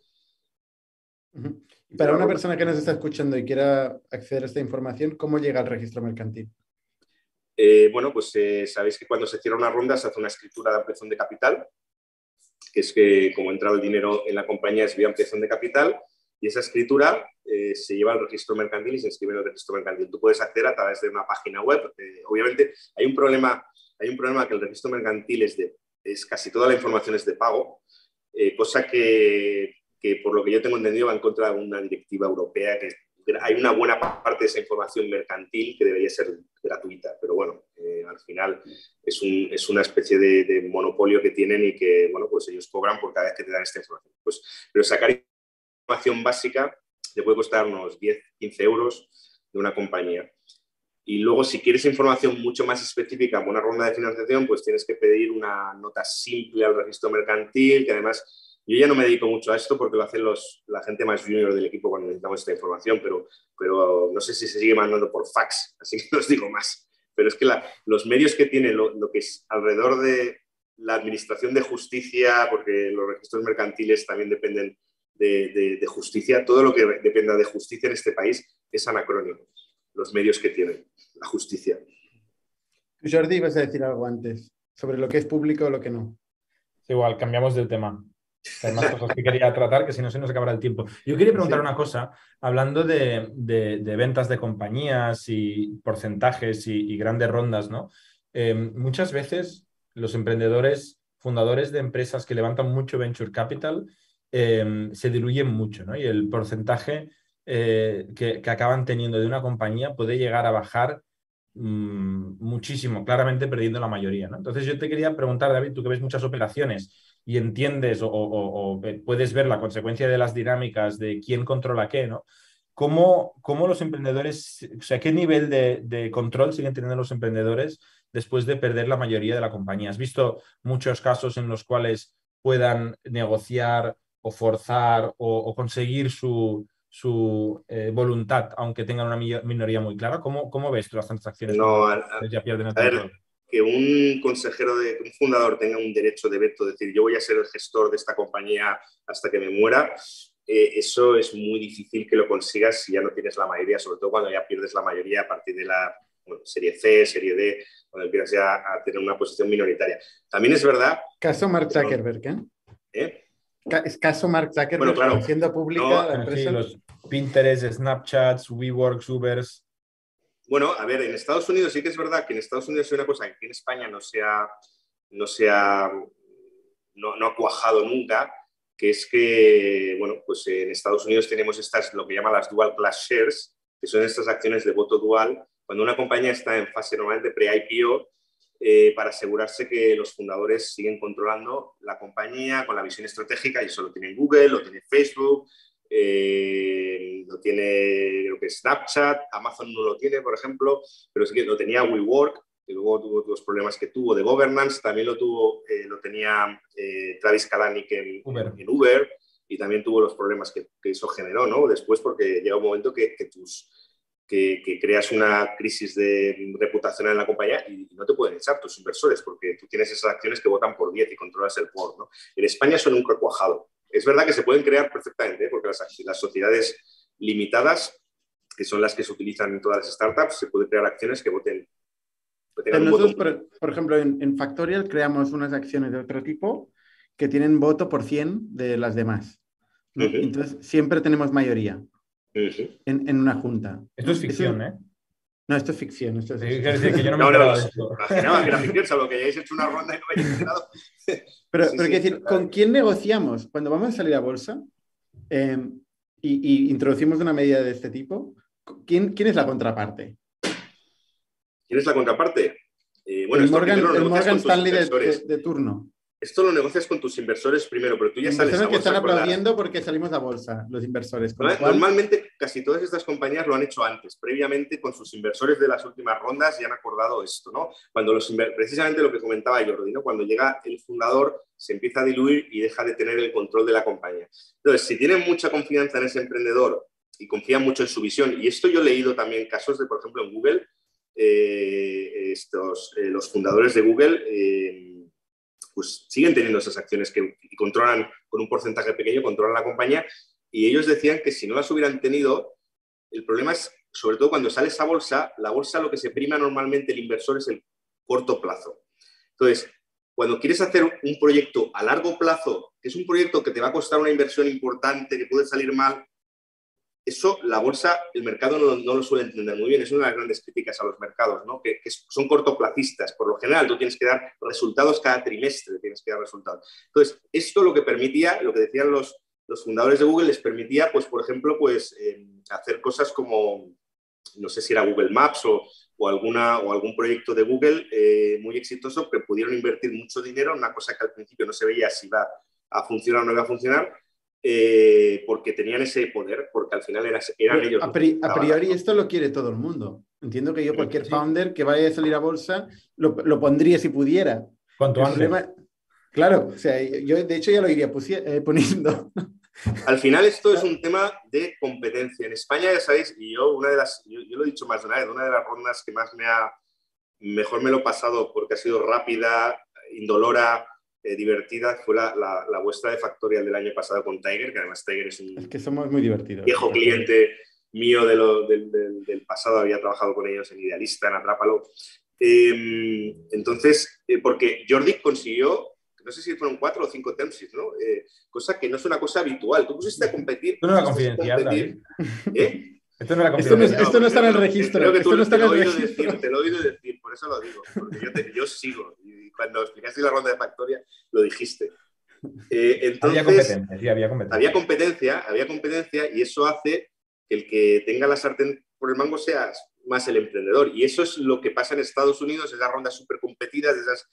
Speaker 2: Para una persona que nos está escuchando y quiera acceder a esta información, ¿cómo llega al registro mercantil?
Speaker 3: Eh, bueno, pues eh, sabéis que cuando se cierra una ronda se hace una escritura de ampliación de capital, que es que como ha entrado el dinero en la compañía es vía ampliación de capital, y esa escritura eh, se lleva al registro mercantil y se inscribe en el registro mercantil. Tú puedes acceder a través de una página web. obviamente hay un problema, hay un problema que el registro mercantil es de, es casi toda la información es de pago, cosa que, que, por lo que yo tengo entendido va en contra de una directiva europea que hay una buena parte de esa información mercantil que debería ser gratuita, pero bueno, eh, al final es, un, es una especie de, monopolio que tienen y que, bueno, pues ellos cobran por cada vez que te dan esta información. Pues, pero sacar información básica te puede costar unos 10, 15 euros de una compañía. Y luego, si quieres información mucho más específica una ronda de financiación, pues tienes que pedir una nota simple al registro mercantil, que además yo ya no me dedico mucho a esto porque lo hacen los, la gente más junior del equipo cuando necesitamos esta información, pero, pero no sé si se sigue mandando por fax, así que no os digo más. Pero es que los medios que tienen lo, que es alrededor de la administración de justicia, porque los registros mercantiles también dependen de, de, justicia, todo lo que dependa de justicia en este país es anacrónico, los medios que tienen la justicia.
Speaker 2: Jordi, ibas a decir algo antes sobre lo que es público o lo que no.
Speaker 4: Igual, cambiamos del tema. Hay más cosas que quería tratar que si no se nos acabará el tiempo. Yo quería preguntar una cosa, hablando de, ventas de compañías y porcentajes y, grandes rondas, ¿no? Eh, muchas veces los emprendedores, fundadores de empresas que levantan mucho venture capital, eh, se diluyen mucho, ¿no? Y el porcentaje eh, que, acaban teniendo de una compañía puede llegar a bajar mm, muchísimo, claramente perdiendo la mayoría. ¿no? Entonces yo te quería preguntar, David, tú que ves muchas operaciones y entiendes o, puedes ver la consecuencia de las dinámicas de quién controla qué, ¿no? ¿Cómo, cómo los emprendedores, o sea, qué nivel de, de, control siguen teniendo los emprendedores después de perder la mayoría de la compañía? ¿Has visto muchos casos en los cuales puedan negociar o forzar o conseguir su, su eh, voluntad, aunque tengan una minoría muy clara? ¿Cómo, cómo ves tú las transacciones?
Speaker 3: No, ya pierden el que un consejero, de, un fundador tenga un derecho de veto, decir yo voy a ser el gestor de esta compañía hasta que me muera, eh, eso es muy difícil que lo consigas si ya no tienes la mayoría, sobre todo cuando ya pierdes la mayoría a partir de la serie C, serie D, cuando empiezas ya a tener una posición minoritaria. También es verdad...
Speaker 2: Caso Mark Zuckerberg, ¿eh? ¿eh? Es caso Mark Zuckerberg
Speaker 3: bueno, claro,
Speaker 2: haciendo pública la
Speaker 4: empresa. los Pinterest, Snapchats, WeWorks, Ubers.
Speaker 3: Bueno, a ver, en Estados Unidos sí que es verdad que en Estados Unidos hay una cosa que aquí en España no se ha, no, se ha, no, no ha cuajado nunca, que es que, bueno, pues en Estados Unidos tenemos estas, lo que llaman las dual class shares, que son estas acciones de voto dual. Cuando una compañía está en fase normalmente pre-IPO, eh, para asegurarse que los fundadores siguen controlando la compañía con la visión estratégica y eso lo tiene Google, lo tiene Facebook, eh, lo tiene lo que Snapchat, Amazon no lo tiene, por ejemplo, pero sí que lo tenía WeWork, que luego tuvo los problemas que tuvo de governance, también lo, tuvo, eh, lo tenía Travis Kalanick en Uber. y también tuvo los problemas que, eso generó, ¿no? Después, porque llega un momento que, que tus que, creas una crisis de reputación en la compañía y no te pueden echar tus inversores porque tú tienes esas acciones que votan por 10 y controlas el board. ¿no? En España son un cuajado. Es verdad que se pueden crear perfectamente ¿eh? porque las, las, sociedades limitadas, que son las que se utilizan en todas las startups, se pueden crear acciones que voten.
Speaker 2: nosotros, por, ejemplo, en, en, Factorial creamos unas acciones de otro tipo que tienen voto por 100 de las demás. Entonces, siempre tenemos mayoría en, en, una junta.
Speaker 4: Esto es ficción, ¿eh?
Speaker 2: No, esto es ficción. Esto es
Speaker 4: sí, decir que yo no me no, no.
Speaker 3: Imaginaba que era ficción, salvo que hayáis hecho una ronda y no hayáis enterado.
Speaker 2: Pero, sí, pero sí, quiero decir, ¿con quién negociamos cuando vamos a salir a bolsa eh, y, y, introducimos una medida de este tipo? ¿Quién, quién es la contraparte?
Speaker 3: ¿Quién es la contraparte?
Speaker 2: Eh, bueno, el Morgan, el Morgan Stanley de, de, de turno.
Speaker 3: Esto lo negocias con tus inversores primero, pero tú ya sales a
Speaker 2: bolsa. que están aplaudiendo porque salimos a bolsa, los inversores.
Speaker 3: Normalmente, casi todas estas compañías lo han hecho antes, previamente con sus inversores de las últimas rondas y han acordado esto, ¿no? Cuando los precisamente lo que comentaba Jordi, ¿no? Cuando llega el fundador, se empieza a diluir y deja de tener el control de la compañía. Entonces, si tienen mucha confianza en ese emprendedor y confían mucho en su visión, y esto yo he leído también casos de, por ejemplo, en Google, eh, estos, eh, los fundadores de Google eh, pues siguen teniendo esas acciones que controlan con un porcentaje pequeño, controlan la compañía. Y ellos decían que si no las hubieran tenido, el problema es, sobre todo cuando sale esa bolsa, la bolsa lo que se prima normalmente el inversor es el corto plazo. Entonces, cuando quieres hacer un proyecto a largo plazo, que es un proyecto que te va a costar una inversión importante, que puede salir mal, eso la bolsa, el mercado no, lo suele entender muy bien. Es una de las grandes críticas a los mercados, ¿no? que, son cortoplacistas. Por lo general, tú tienes que dar resultados cada trimestre, tienes que dar resultados. Entonces, esto lo que permitía, lo que decían los, los fundadores de Google, les permitía, pues, por ejemplo, pues, eh, hacer cosas como, no sé si era Google Maps o, o alguna, o algún proyecto de Google eh, muy exitoso que pudieron invertir mucho dinero en una cosa que al principio no se veía si iba a funcionar o no iba a funcionar eh, porque tenían ese poder, porque al final eran, ellos.
Speaker 2: A, priori esto lo quiere todo el mundo. Entiendo que yo cualquier founder que vaya a salir a bolsa lo, lo pondría si pudiera.
Speaker 4: ¿Cuánto antes?
Speaker 2: claro, o sea, yo de hecho ya lo iría eh, poniendo.
Speaker 3: Al final esto es un tema de competencia. En España, ya sabéis, y yo una de las, yo, yo, lo he dicho más de una vez, una de las rondas que más me ha, mejor me lo he pasado porque ha sido rápida, indolora, eh, divertida fue la, la, vuestra de Factorial del año pasado con Tiger, que además Tiger es un
Speaker 2: que somos muy divertidos.
Speaker 3: viejo cliente mío de lo, del, del, pasado, había trabajado con ellos en Idealista, en Atrápalo. Em, entonces, eh, porque Jordi consiguió, no sé si fueron cuatro o cinco term ¿no? Eh, cosa que no es una cosa habitual. Tú pusiste a competir.
Speaker 4: Esto no era confidencial,
Speaker 3: ¿Eh?
Speaker 4: Esto no
Speaker 2: Esto no,
Speaker 4: confidencial.
Speaker 2: esto no está en el registro.
Speaker 3: Creo que
Speaker 2: esto
Speaker 3: tú
Speaker 2: no está
Speaker 3: te
Speaker 2: en
Speaker 3: lo
Speaker 2: el
Speaker 3: he oído
Speaker 2: registro.
Speaker 3: decir, te lo he oído decir, por eso lo digo, porque yo, te- yo sigo. Y cuando explicaste la ronda de Factoria, lo dijiste. Eh, entonces,
Speaker 4: Había competencia, sí, había competencia.
Speaker 3: había competencia, había competencia y eso hace que el que tenga la sartén por el mango sea más el emprendedor. Y eso es lo que pasa en Estados Unidos, esas rondas súper competidas, esas,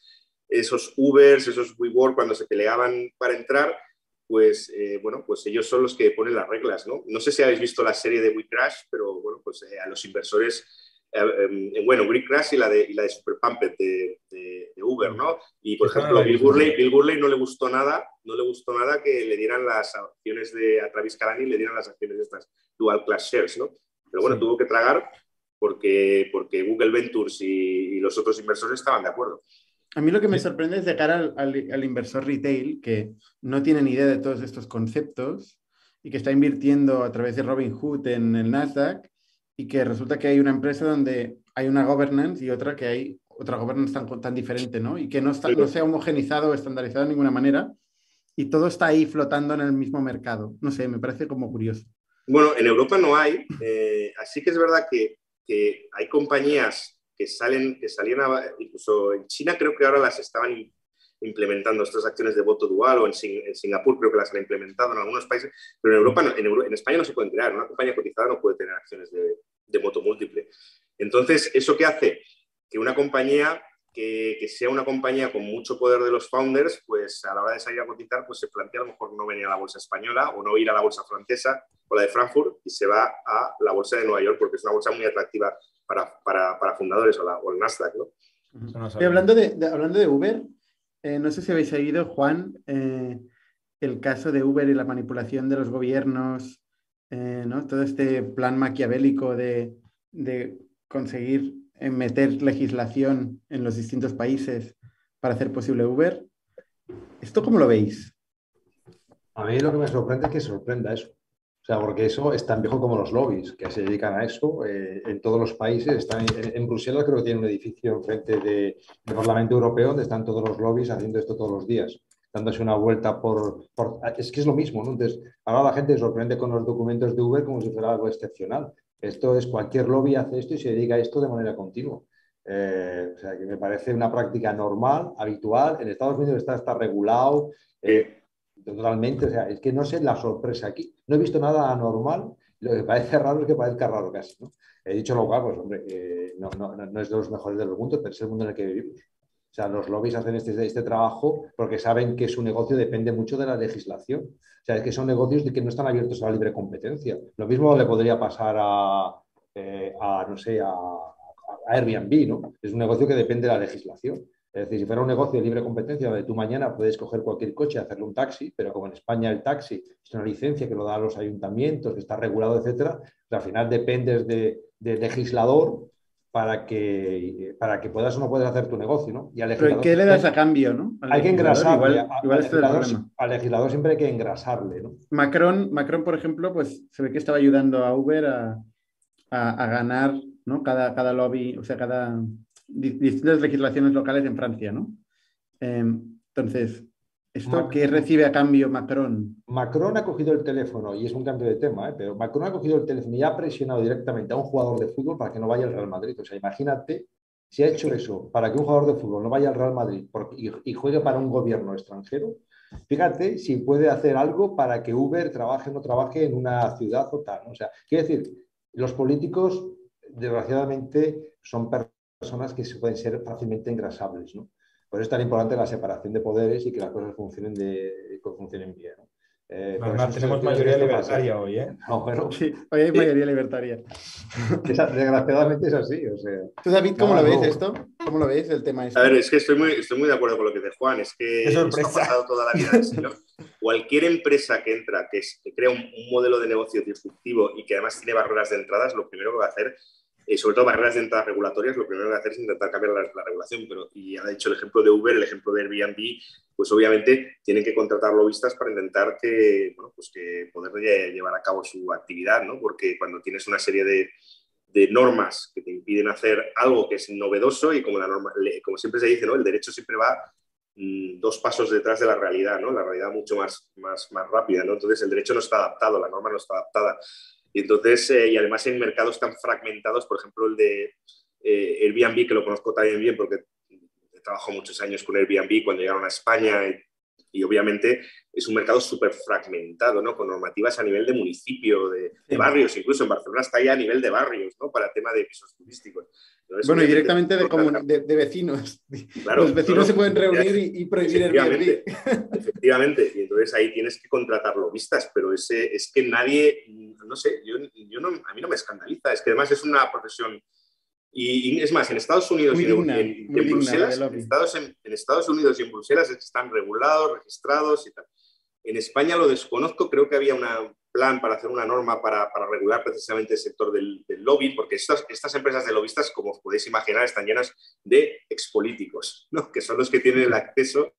Speaker 3: esos Ubers, esos WeWork, cuando se peleaban para entrar, pues eh, bueno, pues ellos son los que ponen las reglas, ¿no? No sé si habéis visto la serie de WeCrash, pero bueno, pues eh, a los inversores, eh, bueno, WeCrash y la de, y la de Super Pumped de, de- de Uber, ¿no? Y por ejemplo, Bill. Gurley, Bill Gurley no le gustó nada, no le gustó nada que le dieran las acciones de a Travis Kalanick, le dieran las acciones de estas dual class shares, ¿no? Pero bueno,
Speaker 4: Sí.
Speaker 3: tuvo que tragar porque, porque Google Ventures y, y los otros inversores estaban de acuerdo.
Speaker 2: A mí lo que me sorprende es de cara al, al- al inversor retail que no tiene ni idea de todos estos conceptos y que está invirtiendo a través de Robinhood en el Nasdaq y que resulta que hay una empresa donde hay una governance y otra que hay otra governance tan, tan diferente, ¿no? Y que no, está, no se ha homogenizado o estandarizado de ninguna manera y todo está ahí flotando en el mismo mercado. No sé, me parece como curioso.
Speaker 3: Bueno, en Europa no hay, eh, así que es verdad que, que hay compañías que salen, que salían a- incluso en China creo que ahora las estaban implementando estas acciones de voto dual o en, Sing- en Singapur creo que las han implementado en algunos países, pero en Europa, no- en, Euro- en España no se pueden crear, una compañía cotizada no puede tener acciones de, de voto múltiple. Entonces, ¿eso qué hace? Que una compañía que, que sea una compañía con mucho poder de los founders, pues a la hora de salir a cotizar, pues se plantea a lo mejor no venir a la bolsa española o no ir a la bolsa francesa o la de Frankfurt y se va a la bolsa de Nueva York porque es una bolsa muy atractiva para, para, para fundadores o, la- o el Nasdaq, ¿no?
Speaker 2: Hablando de, de- hablando de Uber, eh, no sé si habéis oído, Juan, eh, el caso de Uber y la manipulación de los gobiernos, eh, ¿no? Todo este plan maquiavélico de, de conseguir meter legislación en los distintos países para hacer posible Uber. ¿Esto cómo lo veis?
Speaker 5: A mí lo que me sorprende es que sorprenda eso. O sea, porque eso es tan viejo como los lobbies que se dedican a eso eh, en todos los países. Están en, Bruselas creo que tiene un edificio enfrente de- del Parlamento Europeo donde están todos los lobbies haciendo esto todos los días, dándose una vuelta por, por- Es que es lo mismo, ¿no? Entonces, ahora la gente se sorprende con los documentos de Uber como si fuera algo excepcional. Esto es cualquier lobby hace esto y se dedica a esto de manera continua. Eh, o sea, que me parece una práctica normal, habitual. En Estados Unidos está, está regulado. eh, Totalmente, o sea, es que no sé la sorpresa aquí. No he visto nada anormal. Lo que parece raro es que parezca raro casi, ¿no? He dicho lo cual, pues hombre, eh, no, no, no es de los mejores del mundo, pero es el mundo en el que vivimos. O sea, los lobbies hacen este, este trabajo porque saben que su negocio depende mucho de la legislación. O sea, es que son negocios de que no están abiertos a la libre competencia. Lo mismo le podría pasar a, eh, a no sé, a, a Airbnb, ¿no? Es un negocio que depende de la legislación. Es decir, si fuera un negocio de libre competencia donde tú mañana puedes coger cualquier coche y hacerle un taxi, pero como en España el taxi es una licencia que lo dan los ayuntamientos, que está regulado, etcétera, pues al final dependes de, de legislador para que, para que puedas o no puedas hacer tu negocio, ¿no? Y al
Speaker 2: ¿Pero ¿qué le das a cambio, no? Al
Speaker 5: hay que engrasarle.
Speaker 2: Igual,
Speaker 5: a-
Speaker 2: igual
Speaker 5: al,
Speaker 2: este
Speaker 5: legislador, al legislador siempre hay que engrasarle, ¿no?
Speaker 2: Macron, Macron, por ejemplo, pues se ve que estaba ayudando a Uber a, a- a ganar ¿no? cada, cada lobby, o sea, cada distintas legislaciones locales en Francia, ¿no? Em, entonces, ¿esto
Speaker 5: Mac-
Speaker 2: qué recibe a cambio Macron?
Speaker 5: Macron ha cogido el teléfono, y es un cambio de tema, ¿eh? pero Macron ha cogido el teléfono y ha presionado directamente a un jugador de fútbol para que no vaya al Real Madrid. O sea, imagínate si ha hecho eso para que un jugador de fútbol no vaya al Real Madrid y, y juegue para un gobierno extranjero. Fíjate si puede hacer algo para que Uber trabaje o no trabaje en una ciudad o tal. O sea, quiero decir, los políticos, desgraciadamente, son personas que se pueden ser fácilmente engrasables, ¿no? Por eso es tan importante la separación de poderes y que las cosas funcionen, de, que funcionen bien. ¿no? Eh,
Speaker 4: Además, tenemos mayoría libertaria hoy, ¿eh?
Speaker 5: No, bueno,
Speaker 2: Sí, hoy hay mayoría libertaria.
Speaker 5: esa- desgraciadamente es así. O sea,
Speaker 2: ¿Tú, David, cómo
Speaker 5: No,
Speaker 2: lo ves esto? ¿Cómo lo ves el tema este?
Speaker 3: A ver, es que estoy muy, estoy muy de acuerdo con lo que dice Juan. Es que esto
Speaker 4: sorpresa.
Speaker 3: ha pasado toda la vida señor. Cualquier empresa que entra, que, es- que crea un, un modelo de negocio disruptivo y que además tiene barreras de entradas, lo primero que va a hacer, eh, sobre todo barreras de entrada regulatorias, lo primero que hacer es intentar cambiar la, la regulación. Pero, y ha dicho el ejemplo de Uber, el ejemplo de Airbnb, pues obviamente tienen que contratar lobistas para intentar que, bueno, pues que poder lle- llevar a cabo su actividad, ¿no? Porque cuando tienes una serie de, de normas que te impiden hacer algo que es novedoso y como, la norma, como siempre se dice, ¿no? el derecho siempre va mm, dos pasos detrás de la realidad, ¿no? La realidad mucho más, más, más rápida, ¿no? Entonces el derecho no está adaptado, la norma no está adaptada. Y entonces, eh, y además en mercados tan fragmentados, por ejemplo, el de eh, Airbnb, que lo conozco también bien porque he trabajado muchos años con Airbnb cuando llegaron a España obviamente es un mercado súper fragmentado, ¿no? Con normativas a nivel de municipio, de, barrios, incluso en Barcelona está ya a nivel de barrios, ¿no? Para tema de pisos turísticos.
Speaker 2: bueno, y directamente de, de, vecinos. Los vecinos se pueden reunir y, prohibir el Airbnb.
Speaker 3: Efectivamente, y entonces ahí tienes que contratar lobistas, pero ese, es que nadie, no sé, yo, yo no, a mí no me escandaliza, es que además es una profesión y, es más, en Estados Unidos y en, Bruselas, en Estados, en, Estados, Unidos y en Bruselas están regulados, registrados y tal. En España lo desconozco, creo que había un plan para hacer una norma para, para regular precisamente el sector del, lobby, porque estas, estas empresas de lobistas, como podéis imaginar, están llenas de expolíticos, ¿no? que son los que tienen el acceso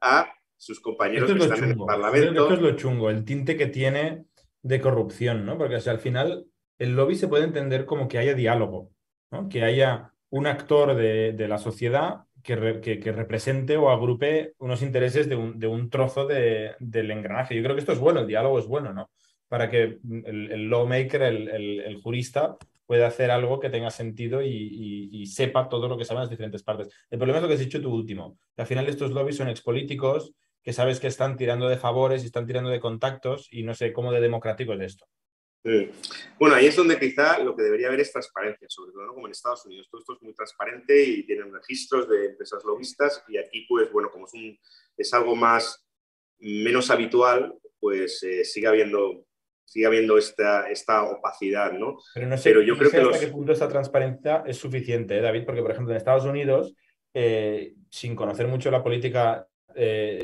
Speaker 3: a sus compañeros que están en el Parlamento.
Speaker 4: Esto es lo chungo, el tinte que tiene de corrupción, ¿no? porque al final el lobby se puede entender como que haya diálogo que haya un actor de, la sociedad que, represente o agrupe unos intereses de un, trozo del engranaje. Yo creo que esto es bueno, el diálogo es bueno, ¿no? Para que el, lawmaker, el, jurista, pueda hacer algo que tenga sentido y, sepa todo lo que saben las diferentes partes. El problema es lo que has dicho tú último, que al final estos lobbies son expolíticos que sabes que están tirando de favores y están tirando de contactos y no sé cómo de democrático es esto.
Speaker 3: Bueno, ahí es donde quizá lo que debería haber es transparencia, sobre todo como en Estados Unidos. Todo esto es muy transparente y tienen registros de empresas lobistas y aquí, pues bueno, como es, un, es algo más menos habitual, pues eh, sigue habiendo sigue habiendo esta, esta opacidad, ¿no?
Speaker 4: Pero no sé, yo creo que hasta qué punto esta transparencia es suficiente, ¿eh, David, porque por ejemplo en Estados Unidos, eh, sin conocer mucho la política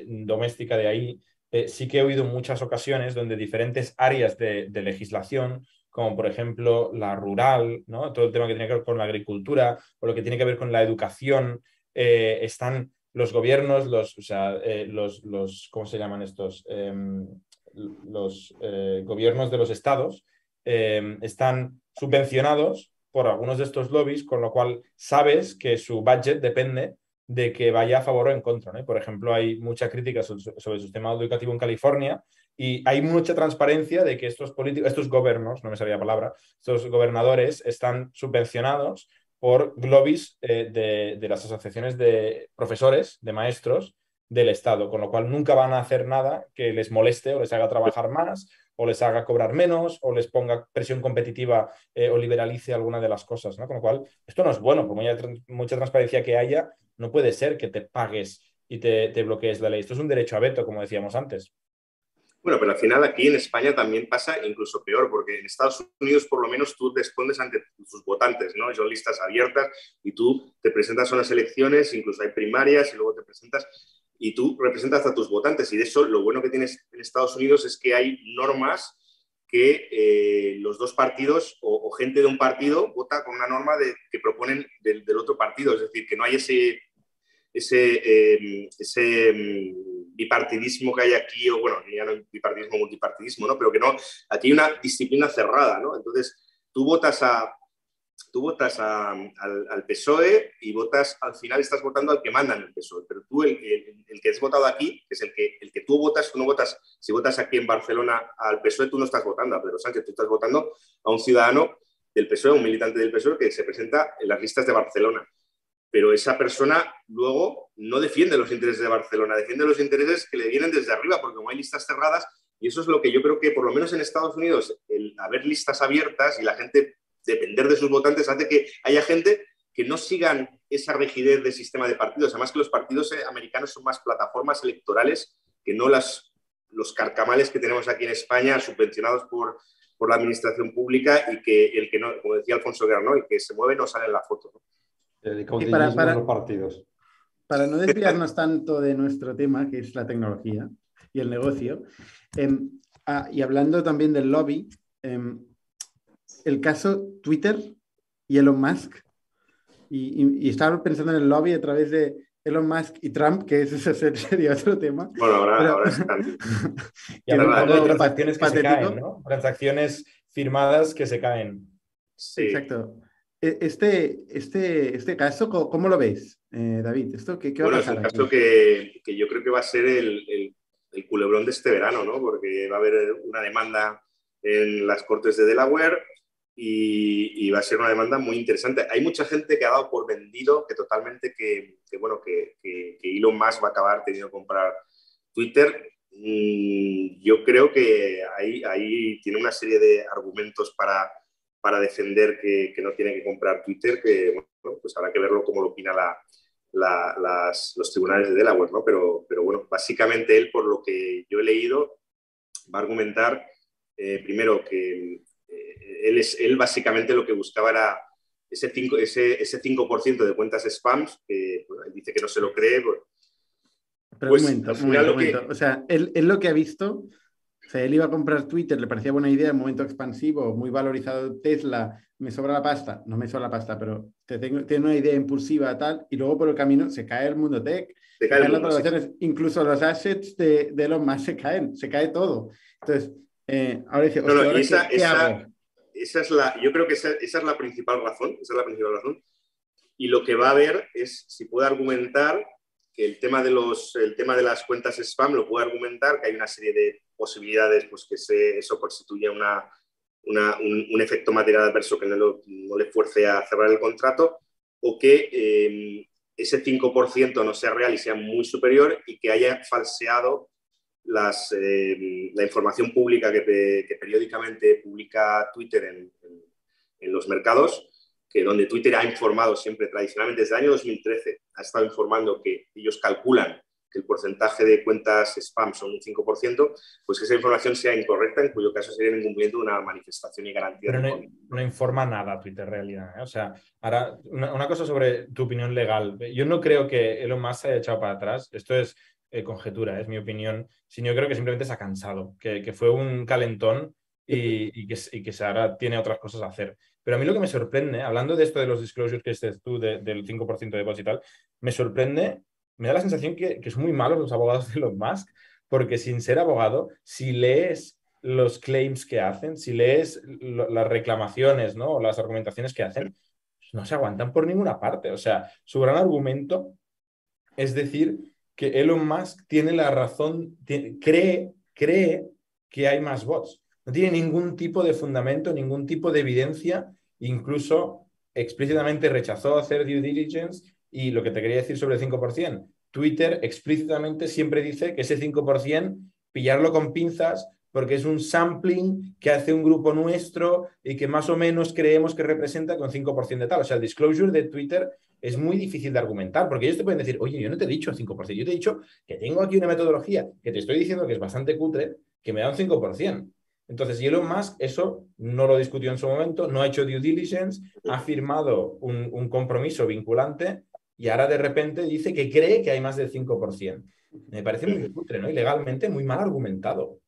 Speaker 4: doméstica de ahí, eh, sí que he oído muchas ocasiones donde diferentes áreas de, legislación, como por ejemplo la rural, ¿no? todo el tema que tiene que ver con la agricultura o lo que tiene que ver con la educación, eh, están los gobiernos, los, o sea, eh, los, los, ¿cómo se llaman estos? Em, los gobiernos de los estados em, están subvencionados por algunos de estos lobbies, con lo cual sabes que su budget depende de que vaya a favor o en contra. Por ejemplo, hay mucha crítica sobre el sistema educativo en California y hay mucha transparencia de que estos políticos, estos gobiernos, no me sabía la palabra, estos gobernadores están subvencionados por lobbies eh, de, de, las asociaciones de profesores, de maestros del Estado, con lo cual nunca van a hacer nada que les moleste o les haga trabajar más o les haga cobrar menos o les ponga presión competitiva eh, o liberalice alguna de las cosas. ¿no? Con lo cual, esto no es bueno, por mucha transparencia que haya, no puede ser que te pagues y te, bloquees la ley. Esto es un derecho a veto, como decíamos antes.
Speaker 3: Bueno, pero al final aquí en España también pasa incluso peor, porque en Estados Unidos por lo menos tú respondes ante tus votantes, ¿no? Son listas abiertas y tú te presentas a unas elecciones, incluso hay primarias y luego te presentas y tú representas a tus votantes. Y de eso lo bueno que tienes en Estados Unidos es que hay normas que eh, los dos partidos o, gente de un partido vota con una norma de, que proponen del, otro partido. Es decir, que no hay ese, ese, em, ese em, bipartidismo que hay aquí, o bueno, ya no bipartidismo, multipartidismo, ¿no? Pero que no, aquí hay una disciplina cerrada, ¿no? Entonces, tú votas a, tú votas al, PSOE y votas, al final estás votando al que mandan el PSOE, pero tú, el, que has votado aquí, que es el que, el que tú votas, tú no votas, si votas aquí en Barcelona al PSOE, tú no estás votando a Pedro Sánchez, tú estás votando a un ciudadano del PSOE, un militante del PSOE que se presenta en las listas de Barcelona. Pero esa persona luego no defiende los intereses de Barcelona, defiende los intereses que le vienen desde arriba, porque como hay listas cerradas, y eso es lo que yo creo que por lo menos en Estados Unidos, el haber listas abiertas y la gente depender de sus votantes hace que haya gente que no sigan esa rigidez del sistema de partidos. Además que los partidos eh, americanos son más plataformas electorales que no las, los carcamales que tenemos aquí en España, subvencionados por, por la administración pública y que el que no, como decía Alfonso Guerra, ¿no? el que se mueve no sale en la foto.
Speaker 5: Para, para, los partidos.
Speaker 2: Para no desviarnos tanto de nuestro tema, que es la tecnología y el negocio, em, ah, y hablando también del lobby, em, el caso Twitter y Elon Musk. Y, estaba pensando en el lobby a través de Elon Musk y Trump, que ese sería otro tema.
Speaker 3: Bueno, ahora, ahora
Speaker 4: y hablando de transacciones que se caen, ¿no? Transacciones firmadas que se caen.
Speaker 2: Sí. Exacto. E, este, este, este caso, ¿cómo, lo ves, eh, David? ¿Esto qué, qué va
Speaker 3: bueno,
Speaker 2: a pasar?
Speaker 3: es un caso que, que, yo creo que va a ser el, el, el, culebrón de este verano, ¿no? Porque va a haber una demanda en las cortes de Delaware y, y, va a ser una demanda muy interesante. Hay mucha gente que ha dado por vendido que totalmente que, que bueno, que, que, Elon Musk va a acabar teniendo que comprar Twitter. Mm, yo creo que ahí, ahí tiene una serie de argumentos para para defender que, que, no tiene que comprar Twitter, que bueno, pues habrá que verlo cómo lo opina la, la, las, los tribunales de Delaware, ¿no? Pero, pero bueno, básicamente él, por lo que yo he leído, va a argumentar eh, primero que eh, él, es, él básicamente lo que buscaba era ese 5%, ese, ese 5 de cuentas spams, que bueno, él dice que no se lo cree. Pues,
Speaker 2: pero un momento, un momento, un momento. Que... O sea, él, él lo que ha visto o sea, él iba a comprar Twitter, le parecía buena idea, en momento expansivo, muy valorizado Tesla, me sobra la pasta, no me sobra la pasta, pero te tengo, tiene una idea impulsiva tal, y luego por el camino se cae el mundo tech, se, se caen las valoraciones, incluso los assets de, de los más se caen, se cae todo. Entonces, eh, ahora dice,
Speaker 3: no, no, esa, ¿qué, ¿qué esa, hago? esa, es la, yo creo que esa, esa, es la principal razón, esa es la principal razón. Y lo que va a ver es si puede argumentar que el tema de, los, el tema de las cuentas spam lo puede argumentar, que hay una serie de posibilidades, pues que se, eso constituya una, una, un, un, efecto material adverso que no, lo, no, le fuerce a cerrar el contrato, o que eh, ese 5% no sea real y sea muy superior y que haya falseado las, eh, la información pública que, que, periódicamente publica Twitter en, en, en, los mercados, que donde Twitter ha informado siempre tradicionalmente desde el año 2013, ha estado informando que ellos calculan que el porcentaje de cuentas spam son un 5%, pues que esa información sea incorrecta, en cuyo caso sería el incumplimiento de una manifestación y garantía.
Speaker 4: Pero no, no informa nada Twitter realidad. ¿eh? O sea, ahora, una, una, cosa sobre tu opinión legal. Yo no creo que Elon Musk se haya echado para atrás. Esto es eh, conjetura, es mi opinión. Sino yo creo que simplemente se ha cansado, que, que fue un calentón y, y, que, y, que, ahora tiene otras cosas a hacer. Pero a mí lo que me sorprende, hablando de esto de los disclosures que estés tú, de, del 5% de depósito y tal, me sorprende me da la sensación que, que son muy malos los abogados de Elon Musk, porque sin ser abogado, si lees los claims que hacen, si lees las reclamaciones, ¿no? O las argumentaciones que hacen, no se aguantan por ninguna parte. O sea, su gran argumento es decir que Elon Musk tiene la razón, cree, cree que hay más bots. No tiene ningún tipo de fundamento, ningún tipo de evidencia, incluso explícitamente rechazó hacer due diligence y lo que te quería decir sobre el 5%, Twitter explícitamente siempre dice que ese 5% pillarlo con pinzas porque es un sampling que hace un grupo nuestro y que más o menos creemos que representa con 5% de tal. O sea, el disclosure de Twitter es muy difícil de argumentar porque ellos te pueden decir, oye, yo no te he dicho 5%, yo te he dicho que tengo aquí una metodología que te estoy diciendo que es bastante cutre, que me da un 5%. Entonces, Elon Musk eso no lo discutió en su momento, no ha hecho due diligence, ha firmado un, un compromiso vinculante y ahora de repente dice que cree que hay más del 5%. Me parece muy cutre, ¿no? Y legalmente muy mal argumentado.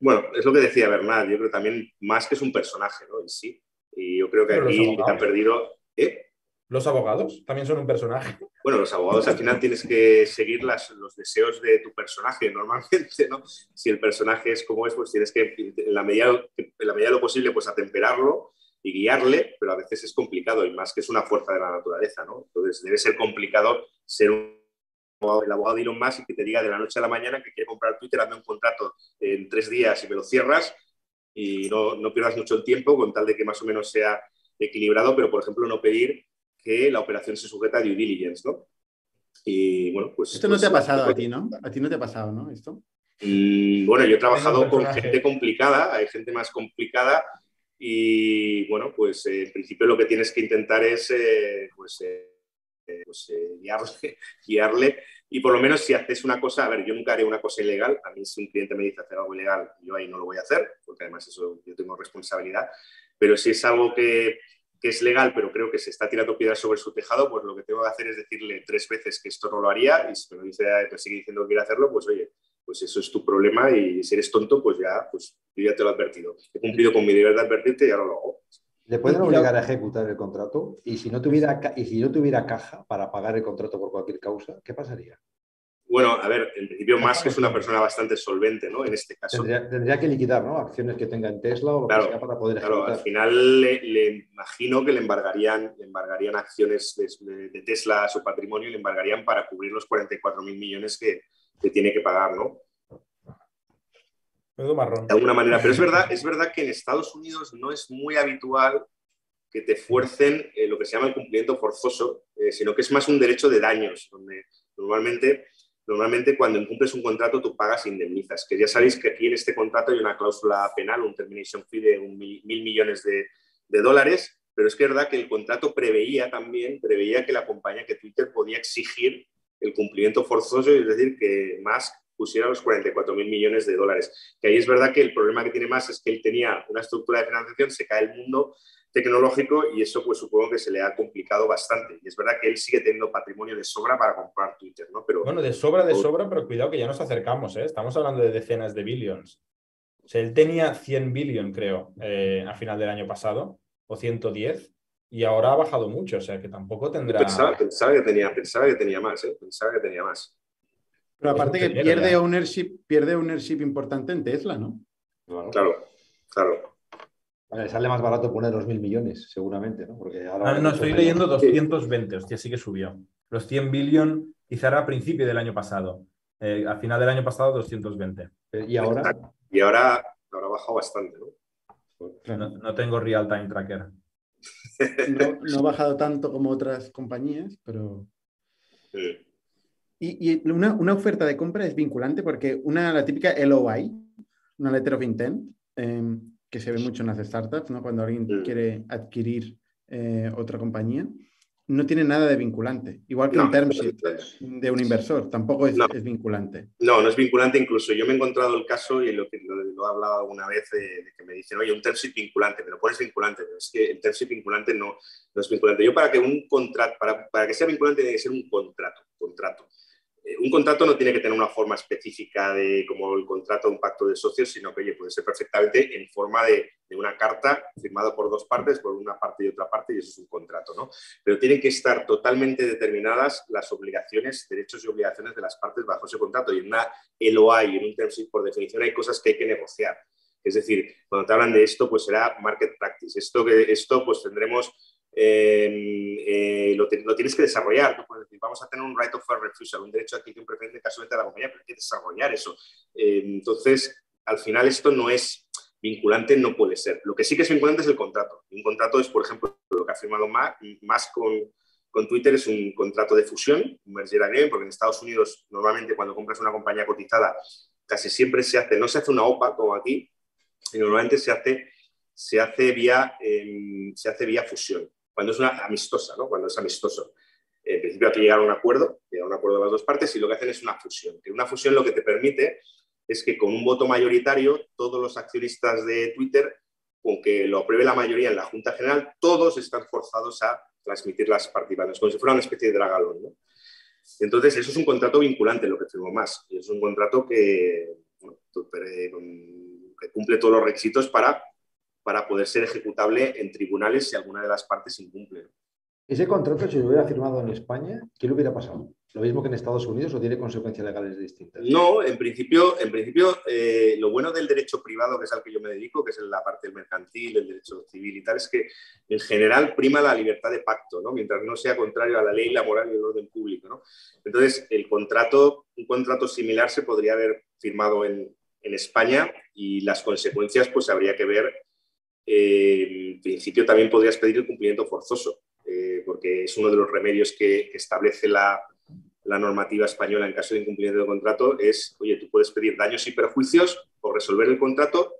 Speaker 3: Bueno, es lo que decía Bernard, yo creo también más que es un personaje, ¿no? En sí. Y yo creo que Pero aquí ha perdido... ¿Eh?
Speaker 4: ¿Los abogados también son un personaje?
Speaker 3: Bueno, los abogados al final tienes que seguir las, los deseos de tu personaje normalmente, ¿no? Si el personaje es como es, pues tienes que, en la medida, en la medida de lo posible, pues atemperarlo y guiarle, pero a veces es complicado y más que es una fuerza de la naturaleza, ¿no? Entonces debe ser complicado ser un el abogado de Elon Musk y que te diga de la noche a la mañana que quiere comprar Twitter, hazme un contrato en tres días y me lo cierras y no, no pierdas mucho el tiempo con tal de que más o menos sea equilibrado, pero por ejemplo no pedir que la operación se sujeta a due diligence, ¿no? Y bueno, pues...
Speaker 2: Esto no te ha pasado a ti, ¿no? A ti no te ha pasado, ¿no? Esto.
Speaker 3: Mm, bueno, yo he trabajado con gente complicada, hay gente más complicada y bueno, pues eh, en principio lo que tienes que intentar es eh, pues, eh, pues eh, guiarle, guiarle, y por lo menos si haces una cosa, a ver, yo nunca haré una cosa ilegal, a mí si un cliente me dice hacer algo ilegal, yo ahí no lo voy a hacer, porque además eso yo tengo responsabilidad, pero si es algo que, que es legal, pero creo que se está tirando piedras sobre su tejado, pues lo que tengo que hacer es decirle tres veces que esto no lo haría y si me, dice, me sigue diciendo que quiere hacerlo, pues oye, pues eso es tu problema y si eres tonto, pues ya, pues yo ya te lo he advertido. He cumplido con mi deber de advertirte y ahora lo hago.
Speaker 5: ¿Le pueden obligar a ejecutar el contrato? Y si, no tuviera, y si no tuviera caja para pagar el contrato por cualquier causa, ¿qué pasaría?
Speaker 3: Bueno, a ver, en principio Musk es una persona bastante solvente, ¿no? En este caso.
Speaker 5: Tendría, que liquidar, ¿no? Acciones que tenga en Tesla o lo
Speaker 3: claro,
Speaker 5: que sea para poder
Speaker 3: Claro, al final le, imagino que le embargarían, le embargarían acciones de, Tesla a su patrimonio y le embargarían para cubrir los 44 mil millones que, que, tiene que pagar, ¿no?
Speaker 4: marrón.
Speaker 3: De alguna manera. Pero es verdad, es verdad que en Estados Unidos no es muy habitual que te fuercen eh, lo que se llama el cumplimiento forzoso, eh, sino que es más un derecho de daños, donde normalmente normalmente cuando incumples un contrato tú pagas e indemnizas, que ya sabéis que aquí en este contrato hay una cláusula penal, un termination fee de un mil, millones de, dólares, pero es que es verdad que el contrato preveía también, preveía que la compañía, que Twitter podía exigir el cumplimiento forzoso, es decir, que Musk pusiera los 44 mil millones de dólares. Que ahí es verdad que el problema que tiene Musk es que él tenía una estructura de financiación, se cae el mundo, tecnológico y eso pues supongo que se le ha complicado bastante. Y es verdad que él sigue teniendo patrimonio de sobra para comprar Twitter, ¿no? Pero,
Speaker 4: bueno, de sobra, de sobra, pero cuidado que ya nos acercamos, ¿eh? Estamos hablando de decenas de billions. O sea, él tenía 100 billion, creo, eh, a final del año pasado, o 110, y ahora ha bajado mucho, o sea que tampoco tendrá...
Speaker 3: Pensaba, pensaba que, tenía, pensaba que tenía más, ¿eh? Pensaba que tenía más.
Speaker 2: Pero aparte que pierde ownership, pierde ownership importante en Tesla, ¿no?
Speaker 3: Claro, claro
Speaker 5: sale más barato poner los mil millones, seguramente, ¿no? Porque
Speaker 4: ahora ah, no, estoy leyendo 220, hostia, sí que subió. Los 100 billion quizá era a principio del año pasado. Eh, a final del año pasado, 220.
Speaker 5: Eh, ¿Y ahora?
Speaker 3: Y ahora, ha bajado bastante, ¿no?
Speaker 4: No, tengo real time tracker.
Speaker 2: No, ha bajado tanto como otras compañías, pero. Y, una, una, oferta de compra es vinculante porque una, la típica LOI, una letter of intent, eh, que se ve mucho en las startups, ¿no? cuando alguien quiere adquirir eh, otra compañía, no tiene nada de vinculante. Igual que un term sheet de un inversor, tampoco es, vinculante.
Speaker 3: No, no es vinculante. Incluso yo me he encontrado el caso, y lo, lo, he hablado alguna vez, de, que me dicen, oye, un term sheet vinculante, pero pones vinculante. Pero es que el term sheet vinculante no, no es vinculante. Yo para que un contrato, para, para que sea vinculante tiene que ser un contrato. contrato. Un contrato no tiene que tener una forma específica de como el contrato de un pacto de socios, sino que puede ser perfectamente en forma de, una carta firmada por dos partes, por una parte y otra parte, y eso es un contrato, ¿no? Pero tienen que estar totalmente determinadas las obligaciones, derechos y obligaciones de las partes bajo ese contrato. Y en una LOI, en un term por definición, hay cosas que hay que negociar. Es decir, cuando te hablan de esto, pues será market practice. Esto, esto pues tendremos eh, lo, tienes que desarrollar. vamos a tener un right of first refusal, un derecho de adquisición preferente casualmente a la compañía, pero hay que desarrollar eso. Eh, entonces, al final esto no es vinculante, no puede ser. Lo que sí que es vinculante es el contrato. Un contrato es, por ejemplo, lo que ha firmado más con, Twitter es un contrato de fusión, un merger agreement, porque en Estados Unidos normalmente cuando compras una compañía cotizada casi siempre se hace, no se hace una OPA como aquí, y normalmente se hace, se hace, vía, em, se hace vía fusión cuando es una amistosa, ¿no? cuando es amistoso. En principio hay que llegar a un acuerdo, llegar a un acuerdo de las dos partes y lo que hacen es una fusión. Que una fusión lo que te permite es que con un voto mayoritario todos los accionistas de Twitter, aunque lo apruebe la mayoría en la Junta General, todos están forzados a transmitir las participaciones, como si fuera una especie de dragalón. ¿no? Entonces, eso es un contrato vinculante, lo que firmó más. Y es un contrato que, que cumple todos los requisitos para para poder ser ejecutable en tribunales si alguna de las partes incumple.
Speaker 5: ¿Ese contrato, si lo hubiera firmado en España, qué le hubiera pasado? ¿Lo mismo que en Estados Unidos o tiene consecuencias legales distintas?
Speaker 3: No, en principio, en principio eh, lo bueno del derecho privado, que es al que yo me dedico, que es la parte mercantil, el derecho civil y tal, es que en general prima la libertad de pacto, ¿no? mientras no sea contrario a la ley, la moral y el orden público. ¿no? Entonces, el contrato, un contrato similar se podría haber firmado en, en España y las consecuencias pues habría que ver eh, en principio también podrías pedir el cumplimiento forzoso, eh, porque es uno de los remedios que, establece la, normativa española en caso de incumplimiento de contrato, es, oye, tú puedes pedir daños y perjuicios o resolver el contrato,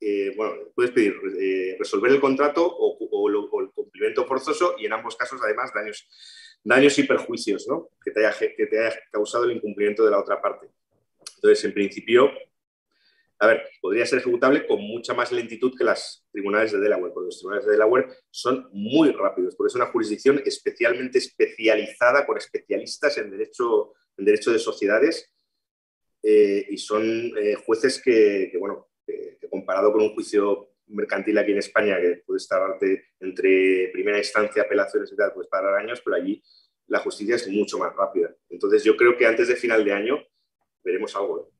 Speaker 3: eh, bueno, puedes pedir resolver el contrato o, el cumplimiento forzoso y en ambos casos además daños, daños y perjuicios ¿no? que, te haya, que te haya causado el incumplimiento de la otra parte. Entonces, en principio, a ver, podría ser ejecutable con mucha más lentitud que las tribunales de Delaware, porque los tribunales de Delaware son muy rápidos, porque es una jurisdicción especialmente especializada con especialistas en derecho, en derecho de sociedades eh, y son eh, jueces que, bueno, comparado con un juicio mercantil aquí en España, que puede estar entre primera instancia, apelaciones y tal, puede parar años, pero allí la justicia es mucho más rápida. Entonces yo creo que antes de final de año veremos algo.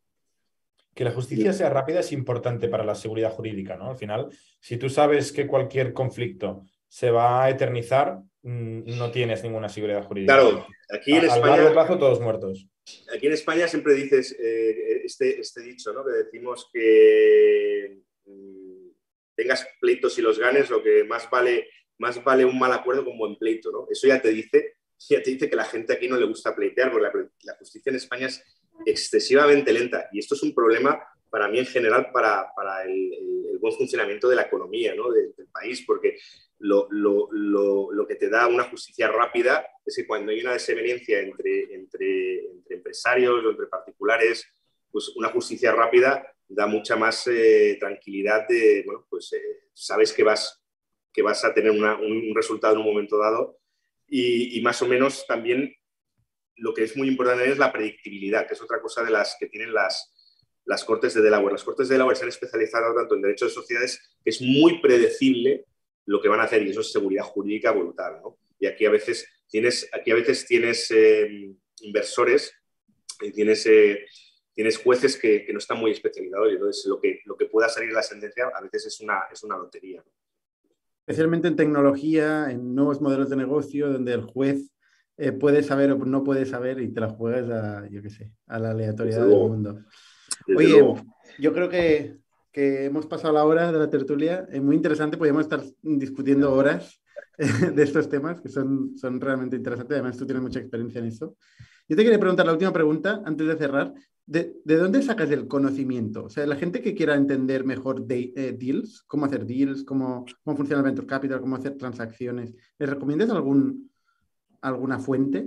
Speaker 4: Que la justicia sea rápida es importante para la seguridad jurídica, ¿no? Al final, si tú sabes que cualquier conflicto se va a eternizar, mm, no tienes ninguna seguridad jurídica.
Speaker 3: Claro, aquí en España...
Speaker 4: A largo plazo todos muertos.
Speaker 3: Aquí en España siempre dices eh, este, este dicho, ¿no? Que decimos que mm, tengas pleitos y los ganes, lo que más vale, más vale un mal acuerdo con buen pleito, ¿no? Eso ya te dice, ya te dice que la gente aquí no le gusta pleitear, porque la, la justicia en España es excesivamente lenta. Y esto es un problema para mí en general para, para el, buen funcionamiento de la economía ¿no? del, país, porque lo, lo, lo, lo, que te da una justicia rápida es que cuando hay una desavenencia entre, entre, entre empresarios o entre particulares, pues una justicia rápida da mucha más eh, tranquilidad de, bueno, pues eh, sabes que vas, que vas a tener una, un resultado en un momento dado y, más o menos también lo que es muy importante es la predictibilidad, que es otra cosa de las que tienen las, las Cortes de Delaware. Las Cortes de Delaware se han especializado tanto en derecho de sociedades que es muy predecible lo que van a hacer y eso es seguridad jurídica brutal. ¿no? Y aquí a veces tienes, aquí a veces tienes eh, inversores y tienes, eh, tienes jueces que, que, no están muy especializados y entonces lo que, lo que pueda salir de la sentencia a veces es una, es una lotería. ¿no?
Speaker 2: Especialmente en tecnología, en nuevos modelos de negocio, donde el juez eh, puede saber o no puede saber y te la juegas a, yo qué sé, a la aleatoriedad del mundo.
Speaker 3: Desde
Speaker 2: Oye,
Speaker 3: luego.
Speaker 2: yo creo que, que, hemos pasado la hora de la tertulia. Es muy interesante, podríamos estar discutiendo horas de estos temas que son, son realmente interesantes. Además, tú tienes mucha experiencia en eso. Yo te quería preguntar la última pregunta antes de cerrar. ¿De, de dónde sacas el conocimiento? O sea, la gente que quiera entender mejor de, eh, deals, cómo hacer deals, cómo, cómo funciona el venture capital, cómo hacer transacciones, ¿les recomiendas algún, alguna fuente?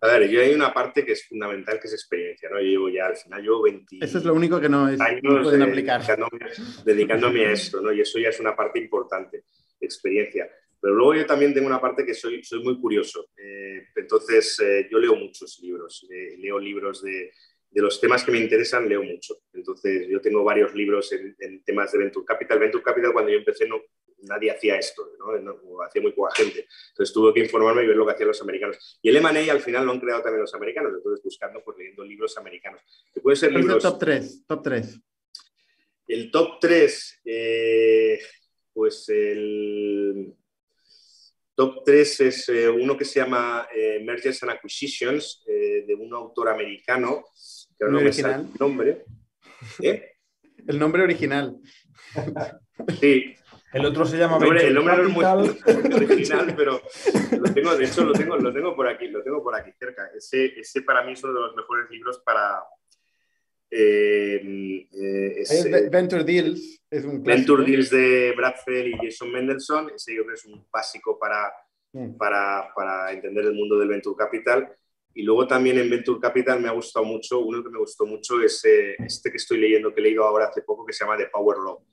Speaker 3: A ver, yo hay una parte que es fundamental, que es experiencia, ¿no? Yo llevo ya, al final, yo 20
Speaker 2: Eso es lo único que no, es,
Speaker 3: años
Speaker 2: no pueden aplicar.
Speaker 3: Dedicándome, dedicándome a esto, ¿no? Y eso ya es una parte importante, experiencia. Pero luego yo también tengo una parte que soy, soy muy curioso. Eh, entonces, eh, yo leo muchos libros. Eh, leo libros de, de, los temas que me interesan, leo mucho. Entonces, yo tengo varios libros en, en, temas de Venture Capital. Venture Capital, cuando yo empecé, no, nadie hacía esto, ¿no? no hacía muy poca gente. Entonces, tuve que informarme y ver lo que hacían los americanos. Y el M&A al final lo han creado también los americanos. Entonces, buscando, pues leyendo libros americanos. Que pueden ser libros...
Speaker 2: top 3, top 3.
Speaker 3: El top 3, eh, pues el top 3 es eh, uno que se llama eh, Mergers and Acquisitions, eh, de un autor americano, que no me sale el nombre. ¿Eh?
Speaker 2: El nombre original.
Speaker 3: Sí.
Speaker 4: El otro se llama
Speaker 3: el nombre, el nombre no es muy original, pero lo tengo, de hecho lo tengo, lo tengo por aquí, lo tengo por aquí cerca. Ese, ese para mí es uno de los mejores libros para, eh, eh,
Speaker 2: Venture Deals es un
Speaker 3: clásico. Venture Deals de Bradfeld y Jason Mendelssohn, ese yo creo que es un básico para, mm. para, para, entender el mundo del Venture Capital. Y luego también en Venture Capital me ha gustado mucho, uno que me gustó mucho es eh, este que estoy leyendo, que he leído ahora hace poco, que se llama The Power Law,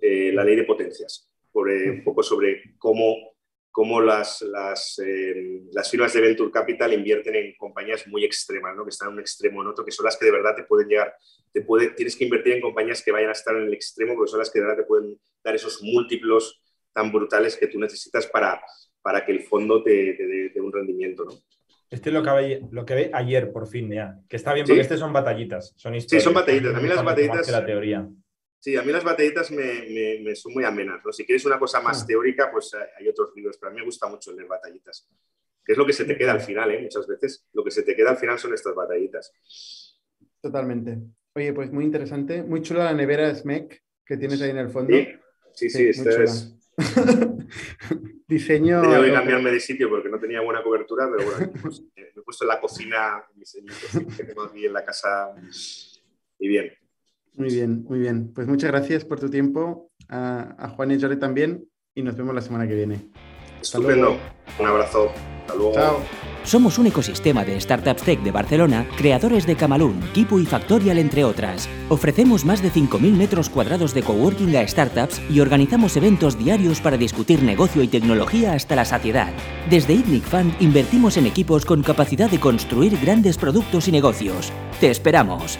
Speaker 3: eh, la ley de potencias, por, eh, un poco sobre cómo cómo las, las, eh, las, firmas de Venture Capital invierten en compañías muy extremas, ¿no? que están en un extremo en otro, que son las que de verdad te pueden llegar, te puede, tienes que invertir en compañías que vayan a estar en el extremo, porque son las que de verdad te pueden dar esos múltiplos tan brutales que tú necesitas para, para que el fondo te, te dé un rendimiento. ¿no?
Speaker 4: Este lo que, ve, lo que ve ayer, por fin, ya. Que está bien, porque ¿Sí? este son batallitas. Son
Speaker 3: historias, sí, son batallitas. A mí las batallitas...
Speaker 4: La teoría.
Speaker 3: Sí, a mí las batallitas me, me, me, son muy amenas. ¿no? Si quieres una cosa más ah. teórica, pues hay otros libros, pero a mí me gusta mucho leer batallitas. Que es lo que se te queda al final, ¿eh? muchas veces. Lo que se te queda al final son estas batallitas.
Speaker 2: Totalmente. Oye, pues muy interesante. Muy chula la nevera SMEC que tienes ahí en el fondo.
Speaker 3: Sí, sí, sí, sí esta es...
Speaker 2: Diseño.
Speaker 3: Tenía que cambiarme de sitio porque no tenía buena cobertura, pero bueno, pues, me he puesto en la cocina, mis que tengo aquí en la casa y bien.
Speaker 2: Muy bien, muy bien. Pues muchas gracias por tu tiempo, a, a Juan y Jorge también, y nos vemos la semana que viene.
Speaker 3: Estupendo. Un abrazo. Hasta luego.
Speaker 2: Chao.
Speaker 1: Somos un ecosistema de startups tech de Barcelona, creadores de Camalún, Kipu y Factorial, entre otras. Ofrecemos más de 5.000 metros cuadrados de coworking a startups y organizamos eventos diarios para discutir negocio y tecnología hasta la saciedad. Desde ITNIC Fund invertimos en equipos con capacidad de construir grandes productos y negocios. ¡Te esperamos!